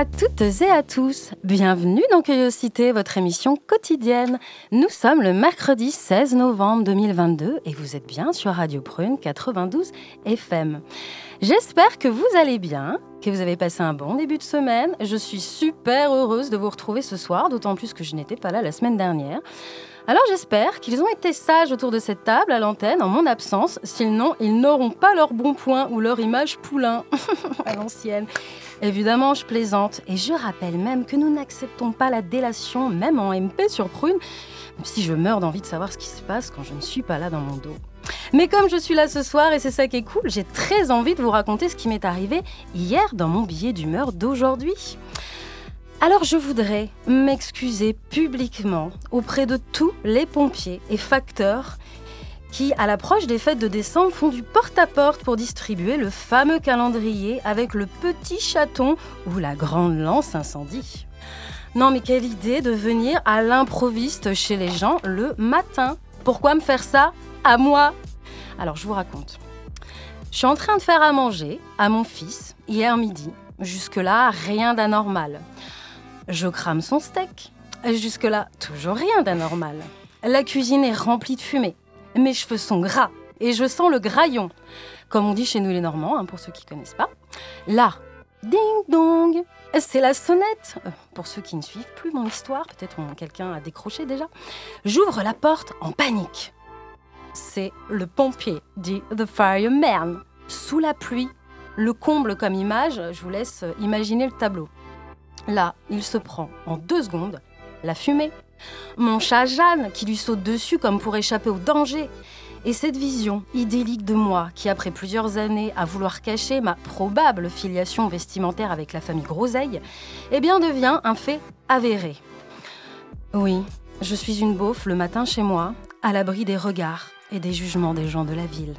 À toutes et à tous. Bienvenue dans Curiosité, votre émission quotidienne. Nous sommes le mercredi 16 novembre 2022 et vous êtes bien sur Radio Prune 92 FM. J'espère que vous allez bien, que vous avez passé un bon début de semaine. Je suis super heureuse de vous retrouver ce soir, d'autant plus que je n'étais pas là la semaine dernière. Alors j'espère qu'ils ont été sages autour de cette table à l'antenne en mon absence, sinon ils n'auront pas leur bon point ou leur image poulain à l'ancienne. Évidemment, je plaisante et je rappelle même que nous n'acceptons pas la délation, même en MP sur Prune, si je meurs d'envie de savoir ce qui se passe quand je ne suis pas là dans mon dos. Mais comme je suis là ce soir et c'est ça qui est cool, j'ai très envie de vous raconter ce qui m'est arrivé hier dans mon billet d'humeur d'aujourd'hui. Alors je voudrais m'excuser publiquement auprès de tous les pompiers et facteurs qui, à l'approche des fêtes de décembre, font du porte-à-porte pour distribuer le fameux calendrier avec le petit chaton ou la grande lance incendie. Non mais quelle idée de venir à l'improviste chez les gens le matin. Pourquoi me faire ça à moi? Alors je vous raconte. Je suis en train de faire à manger à mon fils hier midi. Jusque-là, rien d'anormal. Je crame son steak. Jusque-là, toujours rien d'anormal. La cuisine est remplie de fumée. Mes cheveux sont gras et je sens le graillon. Comme on dit chez nous les Normands, hein, pour ceux qui ne connaissent pas. Là, ding dong, c'est la sonnette. Euh, Pour ceux qui ne suivent plus mon histoire, peut-être quelqu'un a décroché déjà. J'ouvre la porte en panique. C'est le pompier, dit The Fireman. Sous la pluie, le comble comme image, je vous laisse imaginer le tableau. Là, il se prend en deux secondes la fumée, mon chat Jeanne qui lui saute dessus comme pour échapper au danger. Et cette vision idyllique de moi qui, après plusieurs années à vouloir cacher ma probable filiation vestimentaire avec la famille Groseille, eh bien devient un fait avéré. Oui, je suis une beauf le matin chez moi, à l'abri des regards et des jugements des gens de la ville.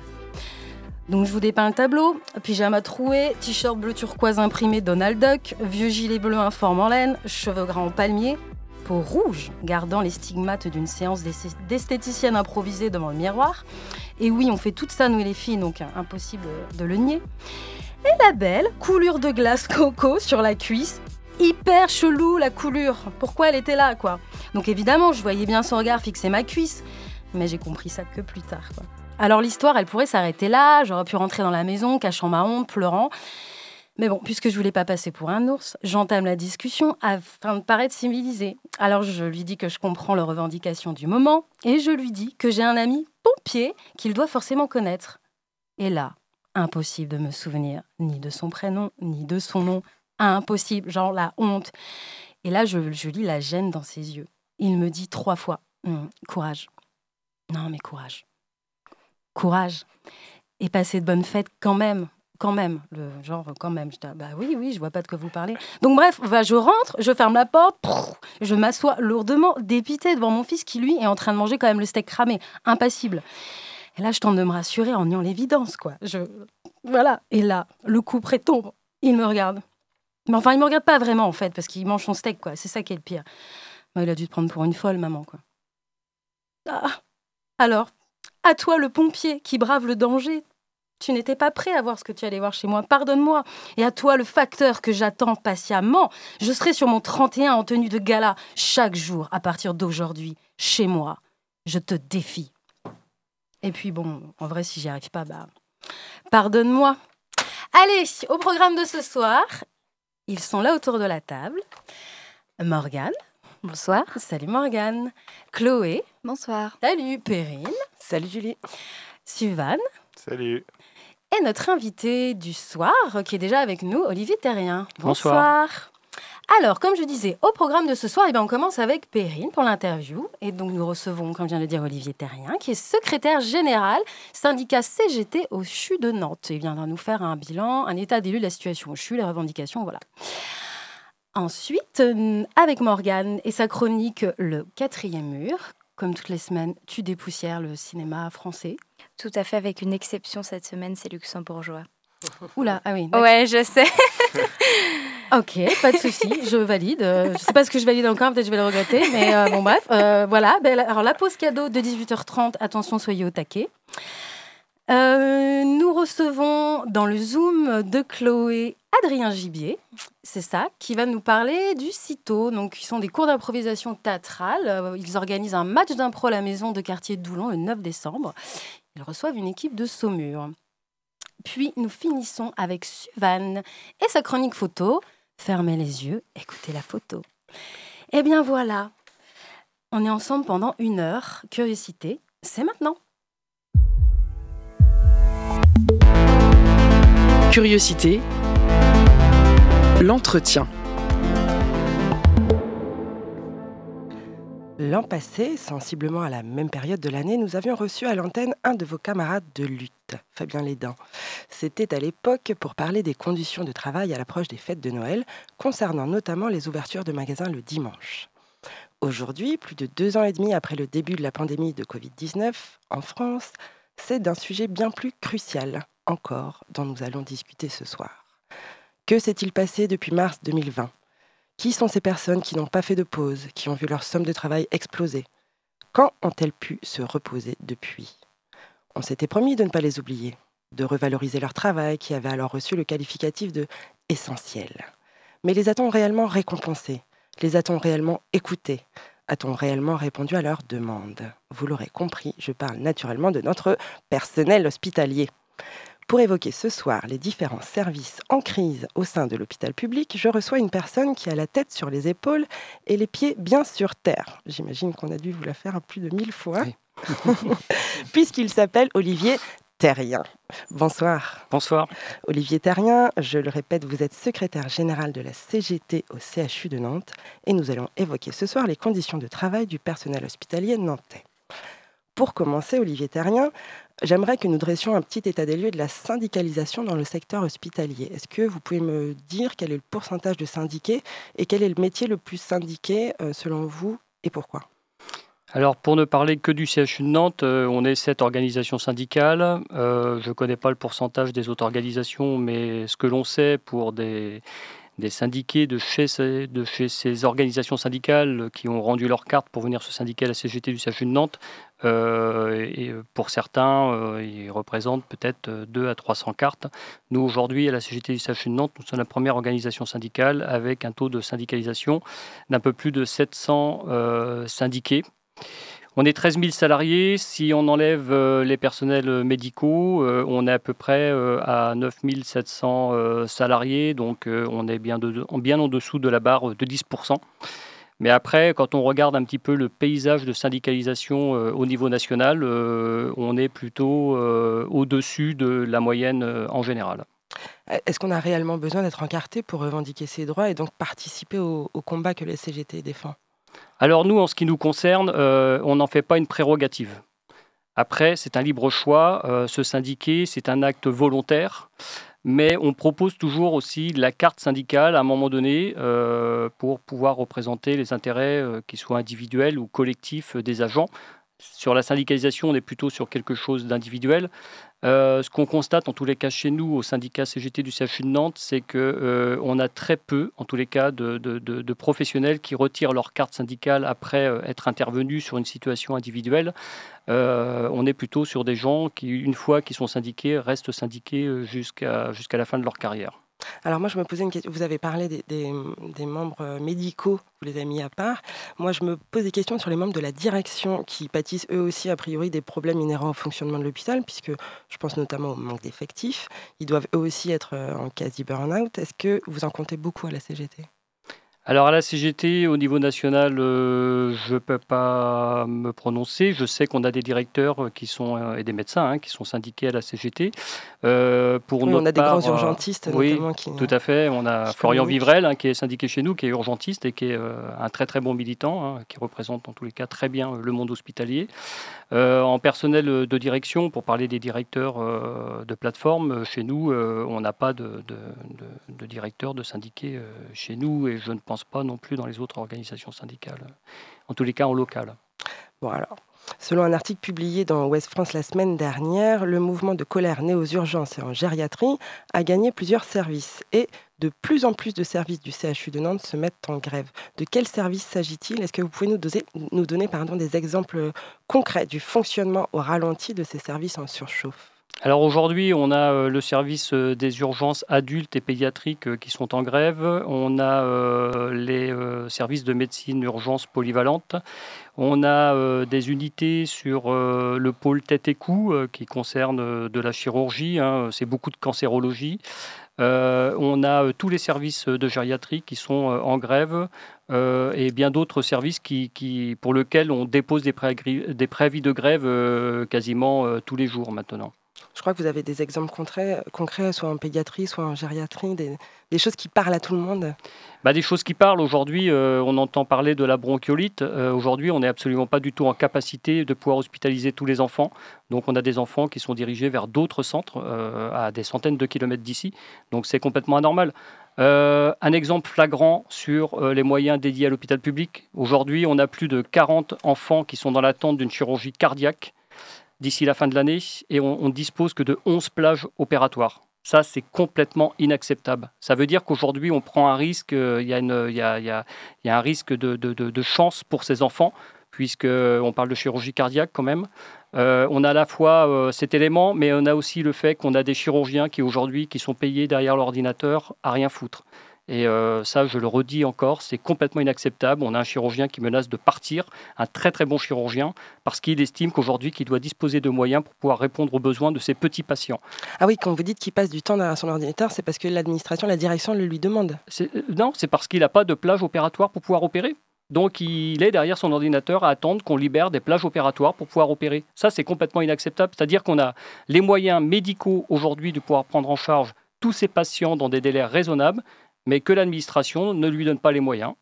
Donc je vous dépeins le tableau, pyjama troué, t-shirt bleu turquoise imprimé Donald Duck, vieux gilet bleu informe en laine, cheveux gras en palmier, rouge, gardant les stigmates d'une séance d'esth- d'esthéticienne improvisée devant le miroir. Et oui, on fait tout ça, nous les filles, donc hein, impossible de le nier. Et la belle, coulure de glace coco sur la cuisse, hyper chelou la coulure. Pourquoi elle était là, quoi? Donc évidemment, je voyais bien son regard fixer ma cuisse, mais j'ai compris ça que plus tard, quoi. Alors l'histoire, elle pourrait s'arrêter là, j'aurais pu rentrer dans la maison, cachant ma honte, pleurant. Mais bon, puisque je voulais pas passer pour un ours, j'entame la discussion afin de paraître civilisée. Alors je lui dis que je comprends les revendications du moment et je lui dis que j'ai un ami pompier qu'il doit forcément connaître. Et là, impossible de me souvenir ni de son prénom, ni de son nom. Impossible, genre la honte. Et là, je, lis la gêne dans ses yeux. Il me dit trois fois Hum, Courage. Non, mais courage. Courage. Et passer de bonnes fêtes quand même. Quand même. Le genre, quand même. Je dis, ah, bah oui, oui, je vois pas de quoi vous parlez. Donc, bref, bah, je rentre, je ferme la porte, je m'assois lourdement, dépité devant mon fils qui, lui, est en train de manger quand même le steak cramé. Impassible. Et là, je tente de me rassurer en niant l'évidence, quoi. Je... Voilà. Et là, le coup près tombe. Il me regarde. Mais enfin, il me regarde pas vraiment, en fait, parce qu'il mange son steak, quoi. C'est ça qui est le pire. Bah, il a dû te prendre pour une folle, maman, quoi. Ah. Alors, à toi, le pompier qui brave le danger. Tu n'étais pas prêt à voir ce que tu allais voir chez moi. Pardonne-moi. Et à toi, le facteur que j'attends patiemment. Je serai sur mon 31 en tenue de gala chaque jour à partir d'aujourd'hui, chez moi. Je te défie. Et puis bon, en vrai, si j'y arrive pas, bah, pardonne-moi. Allez, au programme de ce soir, ils sont là autour de la table. Morgane. Bonsoir. Salut Morgane. Chloé. Bonsoir. Salut Perrine. Salut Julie. Suzanne. Salut. Et notre invité du soir, qui est déjà avec nous, Olivier Terrien. Bonsoir. Alors, comme je disais, au programme de ce soir, eh bien, on commence avec Perrine pour l'interview. Et donc, nous recevons, comme vient de le dire, Olivier Terrien, qui est secrétaire général syndicat CGT au CHU de Nantes. Il viendra nous faire un bilan, un état d'élu de la situation au CHU, les revendications, voilà. Ensuite, euh, avec Morgane et sa chronique Le quatrième mur, comme toutes les semaines, tu dépoussières le cinéma français. Tout à fait, avec une exception cette semaine, c'est luxembourgeois. Oula, ah oui. Ouais, je sais. ok, pas de souci, je valide. Euh, je sais pas ce que je valide encore, peut-être je vais le regretter, mais euh, bon bref, voilà. Ben, alors la pause cadeau de 18h30, attention, soyez au taquet. Nous recevons dans le Zoom de Chloé Adrien Gibier, c'est ça, qui va nous parler du CITO, donc qui sont des cours d'improvisation théâtrale. Euh, ils organisent un match d'impro à la maison de quartier de Doulon le 9 décembre. Ils reçoivent une équipe de Saumur. Puis nous finissons avec Suvan et sa chronique photo. Fermez les yeux, écoutez la photo. Eh bien voilà, on est ensemble pendant une heure. Curiosité, c'est maintenant. Curiosité L'entretien. L'an passé, sensiblement à la même période de l'année, nous avions reçu à l'antenne un de vos camarades de lutte, Fabien Lédin. C'était à l'époque pour parler des conditions de travail à l'approche des fêtes de Noël, concernant notamment les ouvertures de magasins le dimanche. Aujourd'hui, plus de deux ans et demi après le début de la pandémie de Covid-19 en France, c'est d'un sujet bien plus crucial encore dont nous allons discuter ce soir. Que s'est-il passé depuis mars 2020 Qui sont ces personnes qui n'ont pas fait de pause, qui ont vu leur somme de travail exploser? Quand ont-elles pu se reposer depuis? On s'était promis de ne pas les oublier, de revaloriser leur travail qui avait alors reçu le qualificatif de essentiel. Mais les a-t-on réellement récompensés? Les a-t-on réellement écoutés? A-t-on réellement répondu à leurs demandes? Vous l'aurez compris, je parle naturellement de notre personnel hospitalier. Pour évoquer ce soir les différents services en crise au sein de l'hôpital public, je reçois une personne qui a la tête sur les épaules et les pieds bien sur terre. J'imagine qu'on a dû vous la faire plus de mille fois, puisqu'il s'appelle Olivier Terrien. Bonsoir. Bonsoir. Olivier Terrien, je le répète, vous êtes secrétaire général de la CGT au CHU de Nantes et nous allons évoquer ce soir les conditions de travail du personnel hospitalier nantais. Pour commencer, Olivier Terrien, J'aimerais que nous dressions un petit état des lieux de la syndicalisation dans le secteur hospitalier. Est-ce que vous pouvez me dire quel est le pourcentage de syndiqués et quel est le métier le plus syndiqué euh, selon vous et pourquoi? Alors, pour ne parler que du CHU de Nantes, euh, on est sept organisations syndicales. Euh, je ne connais pas le pourcentage des autres organisations, mais ce que l'on sait pour des, syndiqués de de chez ces organisations syndicales qui ont rendu leur carte pour venir se syndiquer à la CGT du CHU de Nantes. Euh, et pour certains, euh, ils représentent peut-être 2 à 300 cartes. Nous, aujourd'hui, à la CGT du CHU de Nantes, nous sommes la première organisation syndicale avec un taux de syndicalisation d'un peu plus de 700 euh, syndiqués. On est 13 000 salariés. Si on enlève euh, les personnels médicaux, euh, on est à peu près euh, à 9 700 salariés. Donc on est bien en dessous de la barre de 10 mais après, quand on regarde un petit peu le paysage de syndicalisation au niveau national, on est plutôt au-dessus de la moyenne en général. Est-ce qu'on a réellement besoin d'être encarté pour revendiquer ses droits et donc participer au, au combat que la CGT défend? Alors nous, en ce qui nous concerne, euh, on n'en fait pas une prérogative. Après, c'est un libre choix. Euh, se syndiquer, c'est un acte volontaire. Mais on propose toujours aussi la carte syndicale à un moment donné euh, pour pouvoir représenter les intérêts, qui soient individuels ou collectifs, des agents. Sur la syndicalisation, on est plutôt sur quelque chose d'individuel. Euh, ce qu'on constate en tous les cas chez nous au syndicat CGT du CHU de Nantes, c'est qu'on euh, a très peu, en tous les cas, de, professionnels qui retirent leur carte syndicale après euh, être intervenus sur une situation individuelle. on est plutôt sur des gens qui, une fois qu'ils sont syndiqués, restent syndiqués jusqu'à jusqu'à la fin de leur carrière. Alors moi, je me posais une question. Vous avez parlé des, membres euh, médicaux, vous les avez mis à part. Moi, je me pose des questions sur les membres de la direction qui pâtissent eux aussi, a priori, des problèmes inhérents au fonctionnement de l'hôpital, puisque je pense notamment au manque d'effectifs. Ils doivent eux aussi être euh, en quasi burn-out. Est-ce que vous en comptez beaucoup à la CGT alors à la CGT, au niveau national, euh, je ne peux pas me prononcer. Je sais qu'on a des directeurs euh, qui sont, euh, et des médecins hein, qui sont syndiqués à la CGT. pour on a des grands urgentistes oui, notamment. tout à fait. On a Florian Vivrel hein, qui est syndiqué chez nous, qui est urgentiste et qui est un très très bon militant, hein, qui représente en tous les cas très bien le monde hospitalier. en personnel de direction, pour parler des directeurs de plateforme, chez nous, on n'a pas de, de, de, directeur de syndiqués chez nous et je ne pense pas non plus dans les autres organisations syndicales, en tous les cas en local. Bon alors, Selon un article publié dans Ouest France la semaine dernière, le mouvement de colère né aux urgences et en gériatrie a gagné plusieurs services et de plus en plus de services du CHU de Nantes se mettent en grève. De quels services s'agit-il? Est-ce que vous pouvez nous donner, des exemples concrets du fonctionnement au ralenti de ces services en surchauffe? Alors aujourd'hui, on a euh, le service euh, des urgences adultes et pédiatriques euh, qui sont en grève. On a les services de médecine urgence polyvalente. On a des unités sur le pôle tête et cou qui concerne de la chirurgie. Hein. C'est beaucoup de cancérologie. on a tous les services de gériatrie qui sont en grève et bien d'autres services pour lesquels on dépose des, des préavis de grève quasiment tous les jours maintenant. Je crois que vous avez des exemples concrets, concrets soit en pédiatrie, soit en gériatrie, des, choses qui parlent à tout le monde bah, Des choses qui parlent. Aujourd'hui, euh, on entend parler de la bronchiolite. Euh, aujourd'hui, on n'est absolument pas du tout en capacité de pouvoir hospitaliser tous les enfants. Donc, on a des enfants qui sont dirigés vers d'autres centres euh, à des centaines de kilomètres d'ici. Donc, c'est complètement anormal. un exemple flagrant sur les moyens dédiés à l'hôpital public. Aujourd'hui, on a plus de 40 enfants qui sont dans l'attente d'une chirurgie cardiaque d'ici la fin de l'année et on, dispose que de 11 plages opératoires. Ça, c'est complètement inacceptable. Ça veut dire qu'aujourd'hui, on prend un risque, il y, a, un risque de, chance pour ces enfants, puisqu'on parle de chirurgie cardiaque quand même. Euh, on a à la fois euh, cet élément, mais on a aussi le fait qu'on a des chirurgiens qui aujourd'hui qui sont payés derrière l'ordinateur à rien foutre. Et euh, ça, je le redis encore, c'est complètement inacceptable. On a un chirurgien qui menace de partir, un très très bon chirurgien, parce qu'il estime qu'aujourd'hui, qu'il doit disposer de moyens pour pouvoir répondre aux besoins de ses petits patients. Ah oui, quand vous dites qu'il passe du temps derrière son ordinateur, c'est parce que l'administration, la direction le lui demande. Euh, non, c'est parce qu'il n'a pas de plage opératoire pour pouvoir opérer. Donc il est derrière son ordinateur à attendre qu'on libère des plages opératoires pour pouvoir opérer. Ça, c'est complètement inacceptable. C'est-à-dire qu'on a les moyens médicaux aujourd'hui de pouvoir prendre en charge tous ces patients dans des délais raisonnables, mais que l'administration ne lui donne pas les moyens.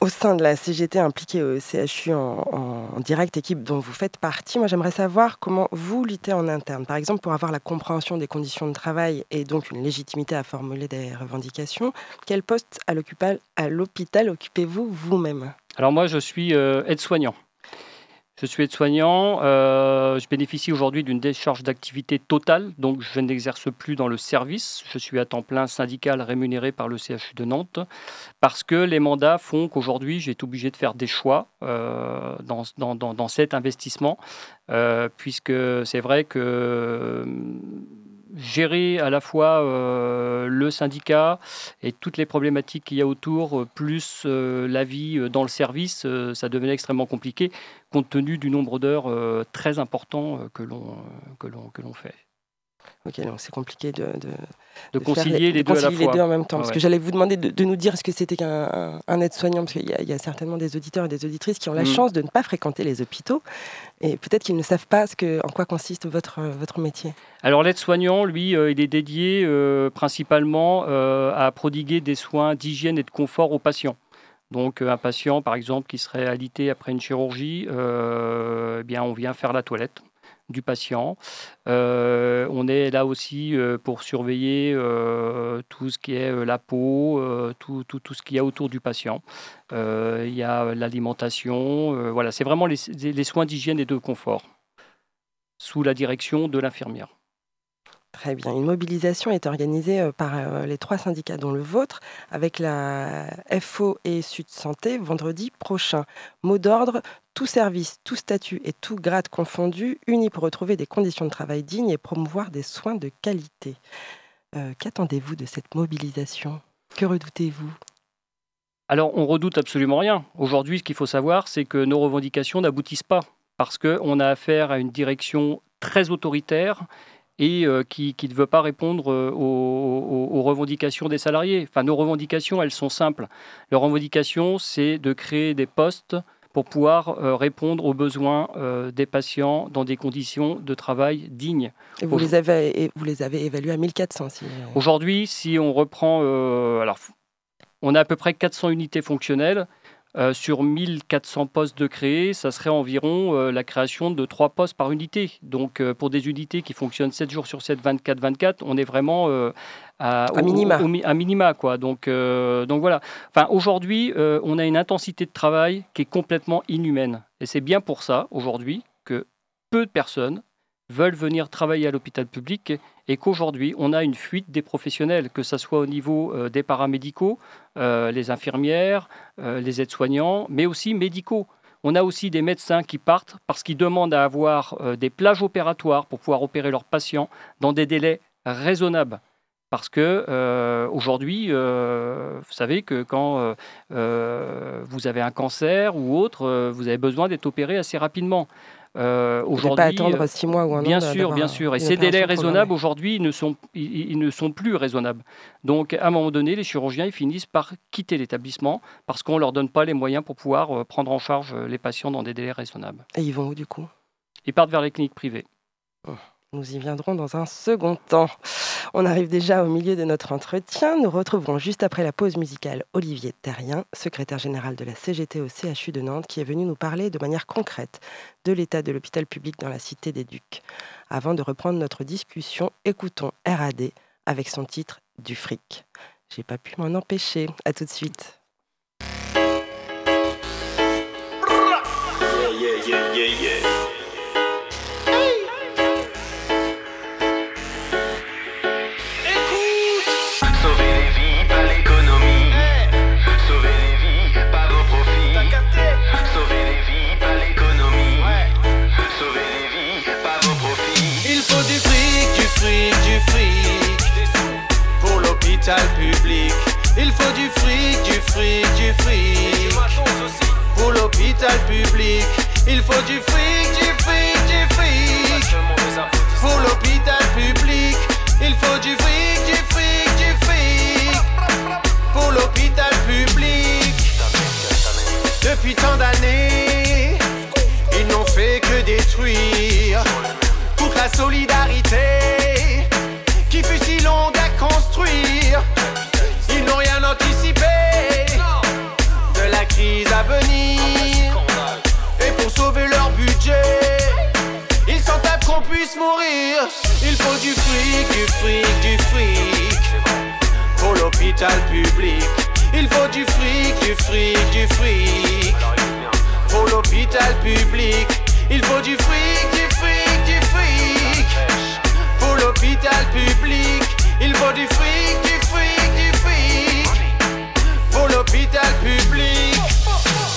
Au sein de la CGT impliquée au CHU en, direct, équipe dont vous faites partie, moi j'aimerais savoir comment vous luttez en interne. Par exemple, pour avoir la compréhension des conditions de travail et donc une légitimité à formuler des revendications, quel poste à l'hôpital occupez-vous vous-même? Alors moi je suis euh, aide-soignant. Je suis aide-soignant. Euh, je bénéficie aujourd'hui d'une décharge d'activité totale, donc je n'exerce plus dans le service. Je suis à temps plein syndical rémunéré par le CHU de Nantes parce que les mandats font qu'aujourd'hui j'ai été obligé de faire des choix euh, dans, cet investissement, euh, puisque c'est vrai que gérer à la fois euh, le syndicat et toutes les problématiques qu'il y a autour, euh, plus euh, la vie dans le service, ça devenait extrêmement compliqué compte tenu du nombre d'heures très important que l'on fait. Ok, donc c'est compliqué de, de, concilier, les, deux à la les deux en même temps. Parce que j'allais vous demander de, nous dire ce que c'était qu'un aide-soignant, parce qu'il y, a certainement des auditeurs et des auditrices qui ont la mm. chance de ne pas fréquenter les hôpitaux, et peut-être qu'ils ne savent pas ce que, en quoi consiste votre, votre métier. Alors l'aide-soignant, lui, euh, il est dédié euh, principalement euh, à prodiguer des soins d'hygiène et de confort aux patients. Donc un patient, par exemple, qui serait alité après une chirurgie, eh bien, on vient faire la toilette du patient. Euh, on est là aussi euh, pour surveiller euh, tout ce qui est la peau, tout, tout, tout, ce qu'il y a autour du patient. il y a l'alimentation. voilà, c'est vraiment les, les soins d'hygiène et de confort sous la direction de l'infirmière. Très bien. Une mobilisation est organisée par les trois syndicats, dont le vôtre, avec la FO et Sud Santé vendredi prochain. Mot d'ordre tout service, tout statut et tout grade confondu, unis pour retrouver des conditions de travail dignes et promouvoir des soins de qualité. Euh, qu'attendez-vous de cette mobilisation? Que redoutez-vous? Alors, on redoute absolument rien. Aujourd'hui, ce qu'il faut savoir, c'est que nos revendications n'aboutissent pas parce qu'on a affaire à une direction très autoritaire et qui, ne veut pas répondre aux, revendications des salariés. Enfin, nos revendications, elles sont simples. Les revendications, c'est de créer des postes pour pouvoir répondre aux besoins des patients dans des conditions de travail dignes. Et vous, les avez, vous les avez évalués à 1400 si... Aujourd'hui, si on reprend... alors, on a à peu près 400 unités fonctionnelles. Euh, sur 1400 postes de créés, ça serait environ euh, la création de 3 postes par unité. Donc euh, pour des unités qui fonctionnent 7 jours sur 7, 24-24, on est vraiment à, minima. à minima. Quoi. Donc, donc voilà. Enfin, aujourd'hui, on a une intensité de travail qui est complètement inhumaine. Et c'est bien pour ça, aujourd'hui, que peu de personnes veulent venir travailler à l'hôpital public et qu'aujourd'hui, on a une fuite des professionnels, que ce soit au niveau euh, des paramédicaux, euh, les infirmières, euh, les aides-soignants, mais aussi médicaux. On a aussi des médecins qui partent parce qu'ils demandent à avoir des plages opératoires pour pouvoir opérer leurs patients dans des délais raisonnables. Parce que aujourd'hui, vous savez que quand vous avez un cancer ou autre, vous avez besoin d'être opéré assez rapidement. Euh, aujourd'hui, pas attendre six mois ou un bien Sûr, bien sûr. Et ces délais raisonnables aujourd'hui ne sont, ils, ne sont plus raisonnables. Donc, à un moment donné, les chirurgiens ils finissent par quitter l'établissement parce qu'on ne leur donne pas les moyens pour pouvoir euh, prendre en charge euh, les patients dans des délais raisonnables. Et ils vont où du coup? Ils partent vers les cliniques privées. Oh. Nous y viendrons dans un second temps. On arrive déjà au milieu de notre entretien. Nous retrouverons juste après la pause musicale Olivier Terrien, secrétaire général de la CGT au CHU de Nantes, qui est venu nous parler de manière concrète de l'état de l'hôpital public dans la Cité des Ducs. Avant de reprendre notre discussion, écoutons RAD avec son titre Du fric. J'ai pas pu m'en empêcher. À tout de suite. Public. Il faut du fric, du fric, du fric. Pour l'hôpital public. Il faut du fric, du fric, du fric. Pour l'hôpital public. Il faut du fric, du fric, du fric. Pour l'hôpital public. Depuis tant d'années, ils n'ont fait que détruire toute la solidarité qui fut si longue Ils n'ont rien anticipé de la crise à venir. Et pour sauver leur budget, ils s'en tapent qu'on puisse mourir. Il faut du fric, du fric, du fric pour l'hôpital public. Il faut du fric, du fric, du fric pour l'hôpital public. Il faut du fric, du fric, du fric pour l'hôpital public. Il faut du fric, du fric, du fric pour l'hôpital public.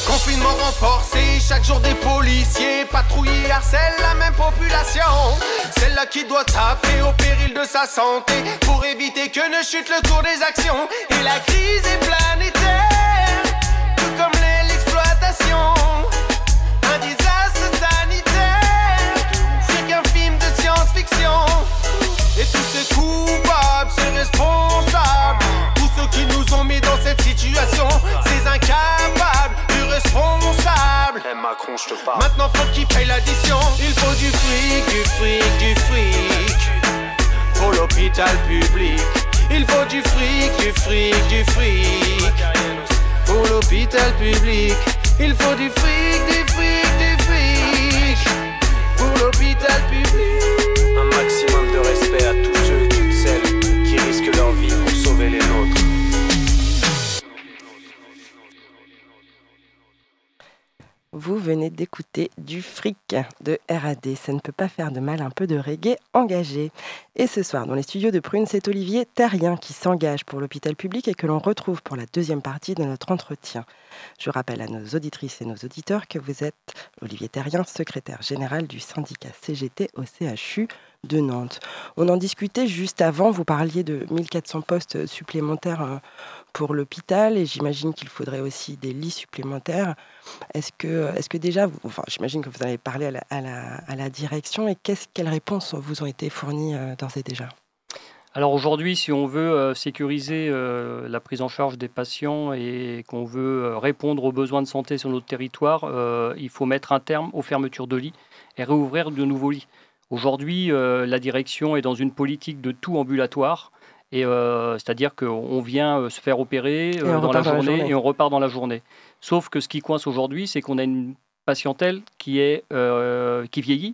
Confinement renforcé, chaque jour des policiers patrouillés harcèlent la même population. Celle-là qui doit taper au péril de sa santé pour éviter que ne chute le cours des actions. Et la crise est planétaire, tout comme l'exploitation. Un désastre sanitaire, c'est qu'un film de science-fiction. Et tous ces coupables, ces responsables, tous ceux qui nous ont mis dans cette situation, ces incapables, irresponsables. Hey Macron, je te parle. Maintenant faut qu'ils payent l'addition. Il faut du fric, du fric, du fric pour l'hôpital public. Il faut du fric, du fric, du fric pour l'hôpital public. Il faut du fric, du fric, du fric pour l'hôpital public. Vous venez d'écouter du fric de RAD. Ça ne peut pas faire de mal un peu de reggae engagé. Et ce soir, dans les studios de Prune, c'est Olivier Terrien qui s'engage pour l'hôpital public et que l'on retrouve pour la deuxième partie de notre entretien. Je rappelle à nos auditrices et nos auditeurs que vous êtes Olivier Terrien, secrétaire général du syndicat CGT au CHU de Nantes. On en discutait juste avant, vous parliez de 1400 postes supplémentaires euh, pour l'hôpital et j'imagine qu'il faudrait aussi des lits supplémentaires. Est-ce que, est que déjà, enfin, j'imagine que vous avez parlé à la, direction et quelles réponses vous ont été fournies euh, d'ores et déjà? Alors aujourd'hui, si on veut euh, sécuriser euh, la prise en charge des patients et qu'on veut répondre aux besoins de santé sur notre territoire, il faut mettre un terme aux fermetures de lits et réouvrir de nouveaux lits. Aujourd'hui, la direction est dans une politique de tout ambulatoire et euh, c'est-à-dire qu'on vient euh, se faire opérer euh, dans la, journée, et on repart dans la journée. Sauf que ce qui coince aujourd'hui, c'est qu'on a une patientèle qui, est, qui vieillit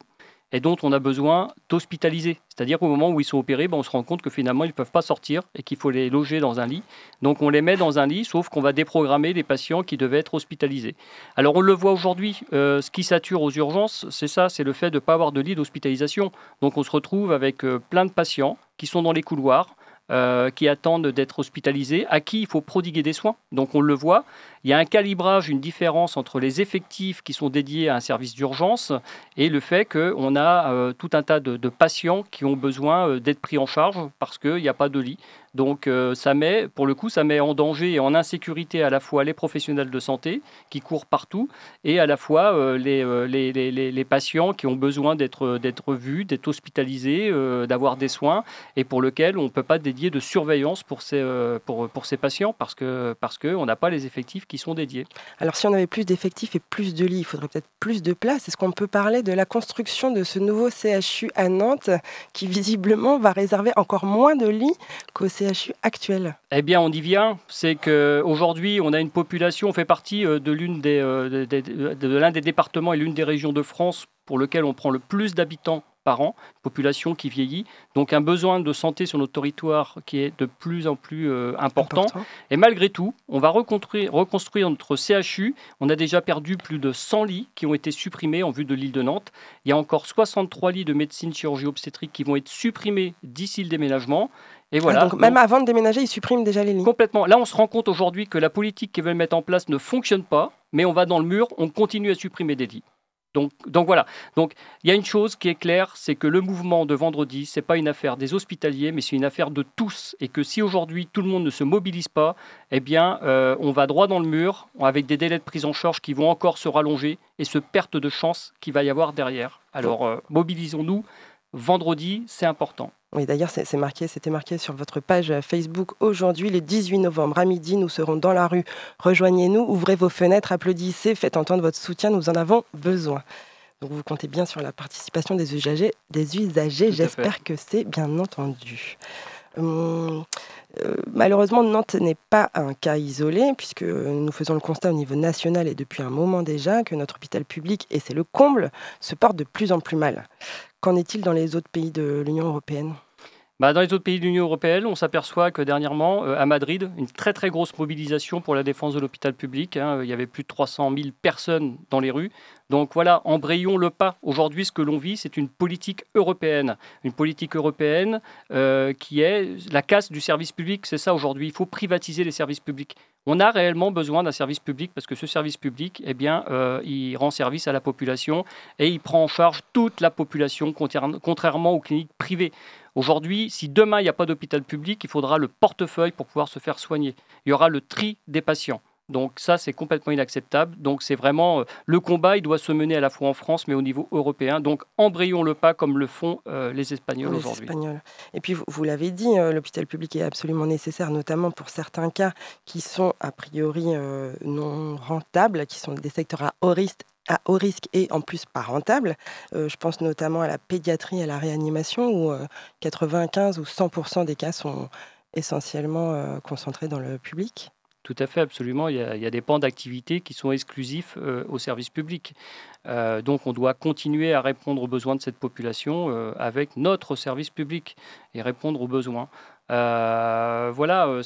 et dont on a besoin d'hospitaliser. C'est-à-dire qu'au moment où ils sont opérés, ben, on se rend compte que finalement, ils ne peuvent pas sortir et qu'il faut les loger dans un lit. Donc on les met dans un lit, sauf qu'on va déprogrammer des patients qui devaient être hospitalisés. Alors on le voit aujourd'hui, ce qui sature aux urgences, c'est ça, c'est le fait de ne pas avoir de lit d'hospitalisation. Donc on se retrouve avec plein de patients qui sont dans les couloirs, euh, qui attendent d'être hospitalisés, à qui il faut prodiguer des soins. Donc on le voit, il y a un calibrage, une différence entre les effectifs qui sont dédiés à un service d'urgence et le fait qu'on a euh, tout un tas de, patients qui ont besoin euh, d'être pris en charge parce qu'il n'y a pas de lit. Donc ça met, pour le coup, ça met en danger et en insécurité à la fois les professionnels de santé qui courent partout et à la fois les, patients qui ont besoin d'être vus, d'être hospitalisés, d'avoir des soins et pour lesquels on ne peut pas dédier de surveillance pour ces, patients parce qu'on parce que n'a pas les effectifs sont dédiés. Alors si on avait plus d'effectifs et plus de lits, il faudrait peut-être plus de place. Est-ce qu'on peut parler de la construction de ce nouveau CHU à Nantes qui visiblement va réserver encore moins de lits qu'au CHU actuel? Eh bien, on y vient. C'est qu'aujourd'hui, on a une population, on fait partie euh, de l'une des, euh, de l'un des départements et l'une des régions de France pour lequel on prend le plus d'habitants par an, population qui vieillit, donc un besoin de santé sur notre territoire qui est de plus en plus euh, important. Et malgré tout, on va reconstruire, reconstruire notre CHU. On a déjà perdu plus de 100 lits qui ont été supprimés en vue de l'île de Nantes. Il y a encore 63 lits de médecine chirurgie obstétrique qui vont être supprimés d'ici le déménagement. Et voilà. Ah, donc, même avant de déménager, ils suppriment déjà les lits. Complètement. Là, on se rend compte aujourd'hui que la politique qu'ils veulent mettre en place ne fonctionne pas, mais on va dans le mur, on continue à supprimer des lits. Donc, donc, voilà. Donc il y a une chose qui est claire, c'est que le mouvement de vendredi, c'est pas une affaire des hospitaliers, mais c'est une affaire de tous. Et que si aujourd'hui tout le monde ne se mobilise pas, eh bien, euh, on va droit dans le mur, avec des délais de prise en charge qui vont encore se rallonger et ce perte de chance qu'il va y avoir derrière. Alors euh, mobilisons-nous. Vendredi, c'est important. Oui, d'ailleurs, c'est marqué, c'était marqué sur votre page Facebook aujourd'hui, le 18 novembre à midi, nous serons dans la rue. Rejoignez-nous, ouvrez vos fenêtres, applaudissez, faites entendre votre soutien, nous en avons besoin. Donc vous comptez bien sur la participation des usagers. Des usagers. J'espère que c'est bien entendu. Hum, euh, malheureusement, Nantes n'est pas un cas isolé, puisque nous faisons le constat au niveau national et depuis un moment déjà que notre hôpital public, et c'est le comble, se porte de plus en plus mal. Qu'en est-il dans les autres pays de l'Union européenne? Bah, dans les autres pays de l'Union européenne, on s'aperçoit que dernièrement, euh, à Madrid, une très très grosse mobilisation pour la défense de l'hôpital public. Hein. il y avait plus de 300 000 personnes dans les rues. Donc voilà, embrayons le pas. Aujourd'hui, ce que l'on vit, c'est une politique européenne. Une politique européenne euh, qui est la casse du service public. C'est ça aujourd'hui. Il faut privatiser les services publics. On a réellement besoin d'un service public parce que ce service public, eh bien, euh, il rend service à la population et il prend en charge toute la population, contrairement aux cliniques privées. Aujourd'hui, si demain il n'y a pas d'hôpital public, il faudra le portefeuille pour pouvoir se faire soigner. Il y aura le tri des patients. Donc ça, c'est complètement inacceptable. Donc c'est vraiment euh, le combat, il doit se mener à la fois en France, mais au niveau européen. Donc embrayons le pas comme le font euh, les Espagnols aujourd'hui. Et puis vous, l'avez dit, euh, l'hôpital public est absolument nécessaire, notamment pour certains cas qui sont a priori non rentables, qui sont des secteurs à haut risque à haut risque et en plus pas rentable. Euh, je pense notamment à la pédiatrie et à la réanimation où 95 euh, ou 100% des cas sont essentiellement euh, concentrés dans le public. Tout à fait, absolument. Il y a, des pans d'activité qui sont exclusifs au service public. donc on doit continuer à répondre aux besoins de cette population avec notre service public et répondre aux besoins. voilà,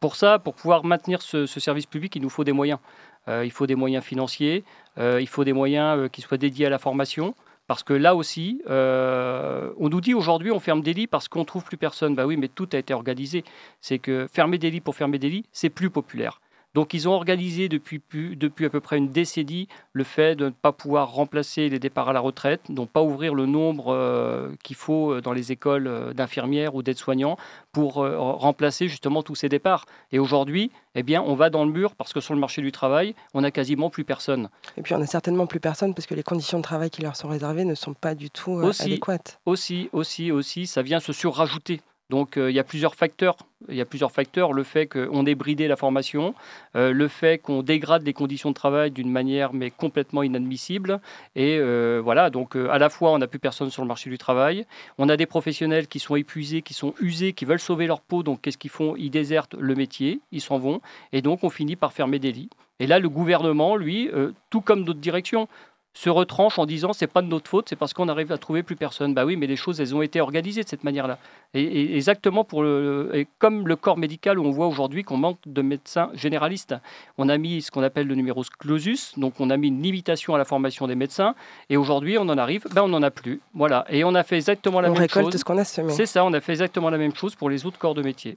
pour ça, pour pouvoir maintenir ce, service public, il nous faut des moyens. Euh, il faut des moyens financiers, euh, il faut des moyens euh, qui soient dédiés à la formation. Parce que là aussi, on nous dit aujourd'hui on ferme des lits parce qu'on trouve plus personne. Bah oui, mais tout a été organisé. C'est que fermer des lits pour fermer des lits, c'est plus populaire. Donc ils ont organisé depuis, depuis à peu près une décennie le fait de ne pas pouvoir remplacer les départs à la retraite, de ne pas ouvrir le nombre euh, qu'il faut euh, dans les écoles euh, d'infirmières ou d'aides-soignants pour remplacer justement tous ces départs. Et aujourd'hui, eh bien, on va dans le mur parce que sur le marché du travail, on n'a quasiment plus personne. Et puis on n'a certainement plus personne parce que les conditions de travail qui leur sont réservées ne sont pas du tout adéquates. Aussi, aussi, aussi, ça vient se surrajouter donc euh, il y a plusieurs facteurs. Il y a plusieurs facteurs. Le fait qu'on ait bridé la formation, euh, le fait qu'on dégrade les conditions de travail d'une manière mais complètement inadmissible. Et euh, voilà, donc à la fois on n'a plus personne sur le marché du travail, on a des professionnels qui sont épuisés, qui sont usés, qui veulent sauver leur peau. Donc qu'est-ce qu'ils font? Ils désertent le métier, ils s'en vont, et donc on finit par fermer des lits. Et là, le gouvernement, lui, tout comme d'autres directions, se retranche en disant c'est pas de notre faute, c'est parce qu'on arrive à trouver plus personne. Bah oui, mais les choses elles ont été organisées de cette manière-là. Et, exactement pour le et comme le corps médical où on voit aujourd'hui qu'on manque de médecins généralistes. On a mis ce qu'on appelle le numéro clausus, donc on a mis une limitation à la formation des médecins. Et aujourd'hui, on en arrive, ben on n'en a plus. Voilà. Et on a fait exactement la même chose. On récolte ce qu'on a semé. C'est ça, on a fait exactement la même chose pour les autres corps de métier.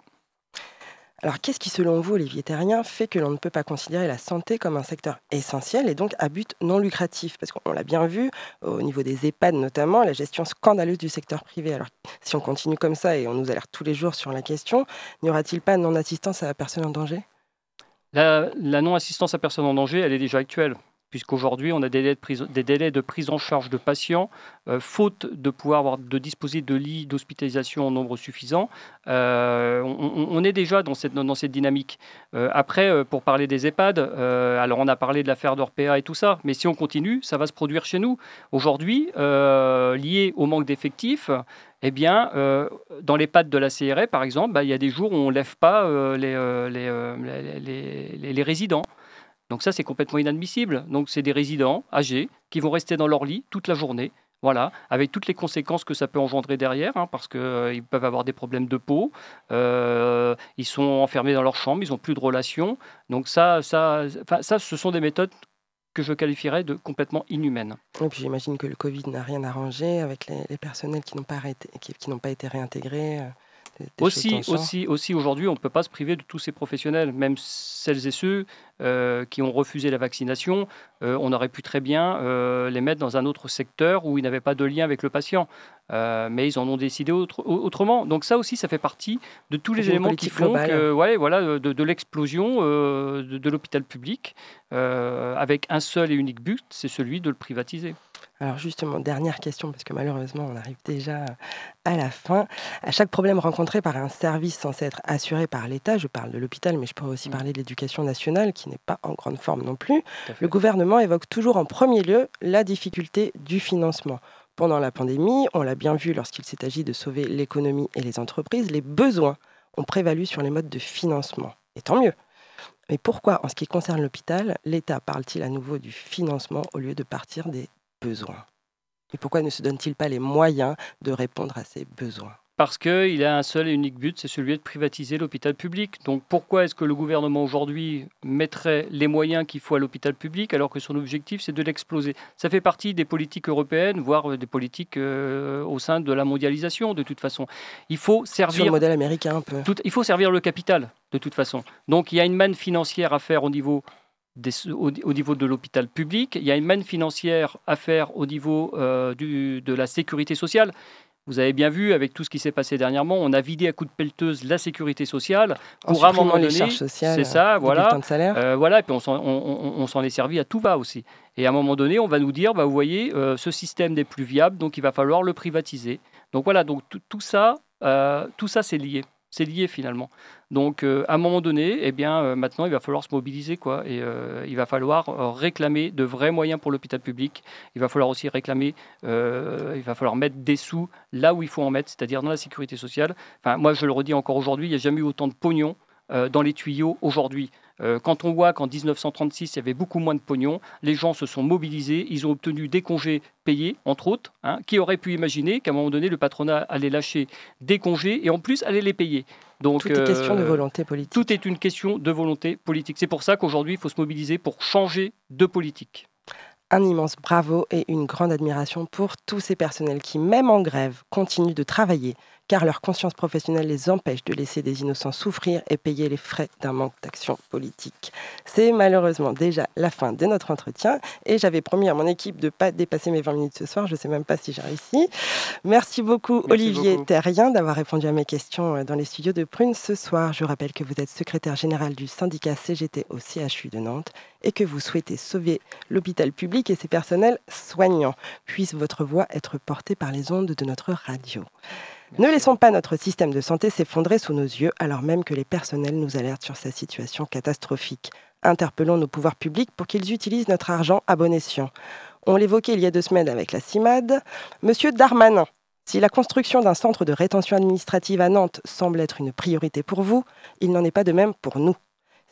Alors, qu'est-ce qui, selon vous, Olivier Terrien, fait que l'on ne peut pas considérer la santé comme un secteur essentiel et donc à but non lucratif? Parce qu'on l'a bien vu, au niveau des EHPAD notamment, la gestion scandaleuse du secteur privé. Alors, si on continue comme ça et on nous alerte tous les jours sur la question, n'y aura-t-il pas non-assistance à la personne en danger? La, la non-assistance à personne en danger, elle est déjà actuelle puisqu'aujourd'hui, on a des délais, de prise, des délais de prise en charge de patients, euh, faute de pouvoir avoir, de disposer de lits d'hospitalisation en nombre suffisant. Euh, on, est déjà dans cette, dans cette dynamique. Euh, après, pour parler des EHPAD, alors on a parlé de l'affaire d'Orpea et tout ça, mais si on continue, ça va se produire chez nous. Aujourd'hui, lié au manque d'effectifs, eh bien, dans les de la CRE, par exemple, bah, il y a des jours où on ne lève pas les, les, les, résidents. Donc ça, c'est complètement inadmissible. Donc c'est des résidents âgés qui vont rester dans leur lit toute la journée. Voilà, avec toutes les conséquences que ça peut engendrer derrière, hein, parce qu'ils euh, peuvent avoir des problèmes de peau, euh, ils sont enfermés dans leur chambre, ils n'ont plus de relations. Donc ça, ça, ça, ce sont des méthodes que je qualifierais de complètement inhumaines. Et puis j'imagine que le Covid n'a rien arrangé avec les, personnels qui n'ont pas, qui, qui pas été réintégrés. Euh aussi, aussi, aussi aujourd'hui, on ne peut pas se priver de tous ces professionnels, même celles et ceux euh, qui ont refusé la vaccination. Euh, on aurait pu très bien euh, les mettre dans un autre secteur où ils n'avaient pas de lien avec le patient. mais ils en ont décidé autrement. Donc ça aussi, ça fait partie de tous les éléments qui font que, ouais, voilà, de, l'explosion de, de l'hôpital public avec un seul et unique but, c'est celui de le privatiser. Alors justement, dernière question, parce que malheureusement, on arrive déjà à la fin. À chaque problème rencontré par un service censé être assuré par l'État, je parle de l'hôpital, mais je pourrais aussi mmh. parler de l'éducation nationale, qui n'est pas en grande forme non plus, le gouvernement évoque toujours en premier lieu la difficulté du financement. Pendant la pandémie, on l'a bien vu lorsqu'il s'est agi de sauver l'économie et les entreprises, les besoins ont prévalu sur les modes de financement. Et tant mieux. Mais pourquoi, en ce qui concerne l'hôpital, l'État parle-t-il à nouveau du financement au lieu de partir des besoins? Et pourquoi ne se donne-t-il pas les moyens de répondre à ces besoins? Parce qu'il a un seul et unique but, c'est celui de privatiser l'hôpital public. Donc pourquoi est-ce que le gouvernement aujourd'hui mettrait les moyens qu'il faut à l'hôpital public alors que son objectif c'est de l'exploser? Ça fait partie des politiques européennes, voire des politiques euh, au sein de la mondialisation de toute façon. Il faut servir... Sur le modèle américain un peu. il faut servir le capital de toute façon. Donc il y a une manne financière à faire au niveau au, niveau de l'hôpital public. Il y a une manne financière à faire au niveau euh, du, de la sécurité sociale. Vous avez bien vu, avec tout ce qui s'est passé dernièrement, on a vidé à coups de pelleteuse la sécurité sociale pour à un moment donné. C'est ça, voilà. Euh, voilà, et puis on s'en est servi à tout va aussi. Et à un moment donné, on va nous dire, bah, vous voyez, euh, ce système n'est plus viable, donc il va falloir le privatiser. Donc voilà, donc tout ça, tout ça, c'est lié c'est lié finalement. Donc euh, à un moment donné, eh bien, euh, maintenant, il va falloir se mobiliser. Quoi, et euh, il va falloir réclamer de vrais moyens pour l'hôpital public. Il va falloir aussi réclamer, il va falloir mettre des sous là où il faut en mettre, c'est-à-dire dans la sécurité sociale. Enfin, moi, je le redis encore aujourd'hui, il n'y a jamais eu autant de pognon dans les tuyaux aujourd'hui. Euh, quand on voit qu'en 1936, il y avait beaucoup moins de pognon, les gens se sont mobilisés, ils ont obtenu des congés payés, entre autres. Hein, qui aurait pu imaginer qu'à un moment donné, le patronat allait lâcher des congés et en plus allait les payer Donc, tout est question de euh, volonté politique. Tout est une question de volonté politique. C'est pour ça qu'aujourd'hui, il faut se mobiliser pour changer de politique un immense bravo et une grande admiration pour tous ces personnels qui, même en grève, continuent de travailler, car leur conscience professionnelle les empêche de laisser des innocents souffrir et payer les frais d'un manque d'action politique. C'est malheureusement déjà la fin de notre entretien et j'avais promis à mon équipe de ne pas dépasser mes 20 minutes ce soir. Je ne sais même pas si j'ai réussi. Merci beaucoup Merci Olivier beaucoup. Terrien d'avoir répondu à mes questions euh, dans les studios de Prune ce soir. Je rappelle que vous êtes secrétaire général du syndicat CGT au CHU de Nantes et que vous souhaitez sauver l'hôpital public et ses personnels soignants. Puisse votre voix être portée par les ondes de notre radio. Ne laissons pas notre système de santé s'effondrer sous nos yeux alors même que les personnels nous alertent sur sa situation catastrophique. Interpellons nos pouvoirs publics pour qu'ils utilisent notre argent à bon escient. On l'évoquait il y a deux semaines avec la CIMAD. Monsieur Darmanin, si la construction d'un centre de rétention administrative à Nantes semble être une priorité pour vous, il n'en est pas de même pour nous.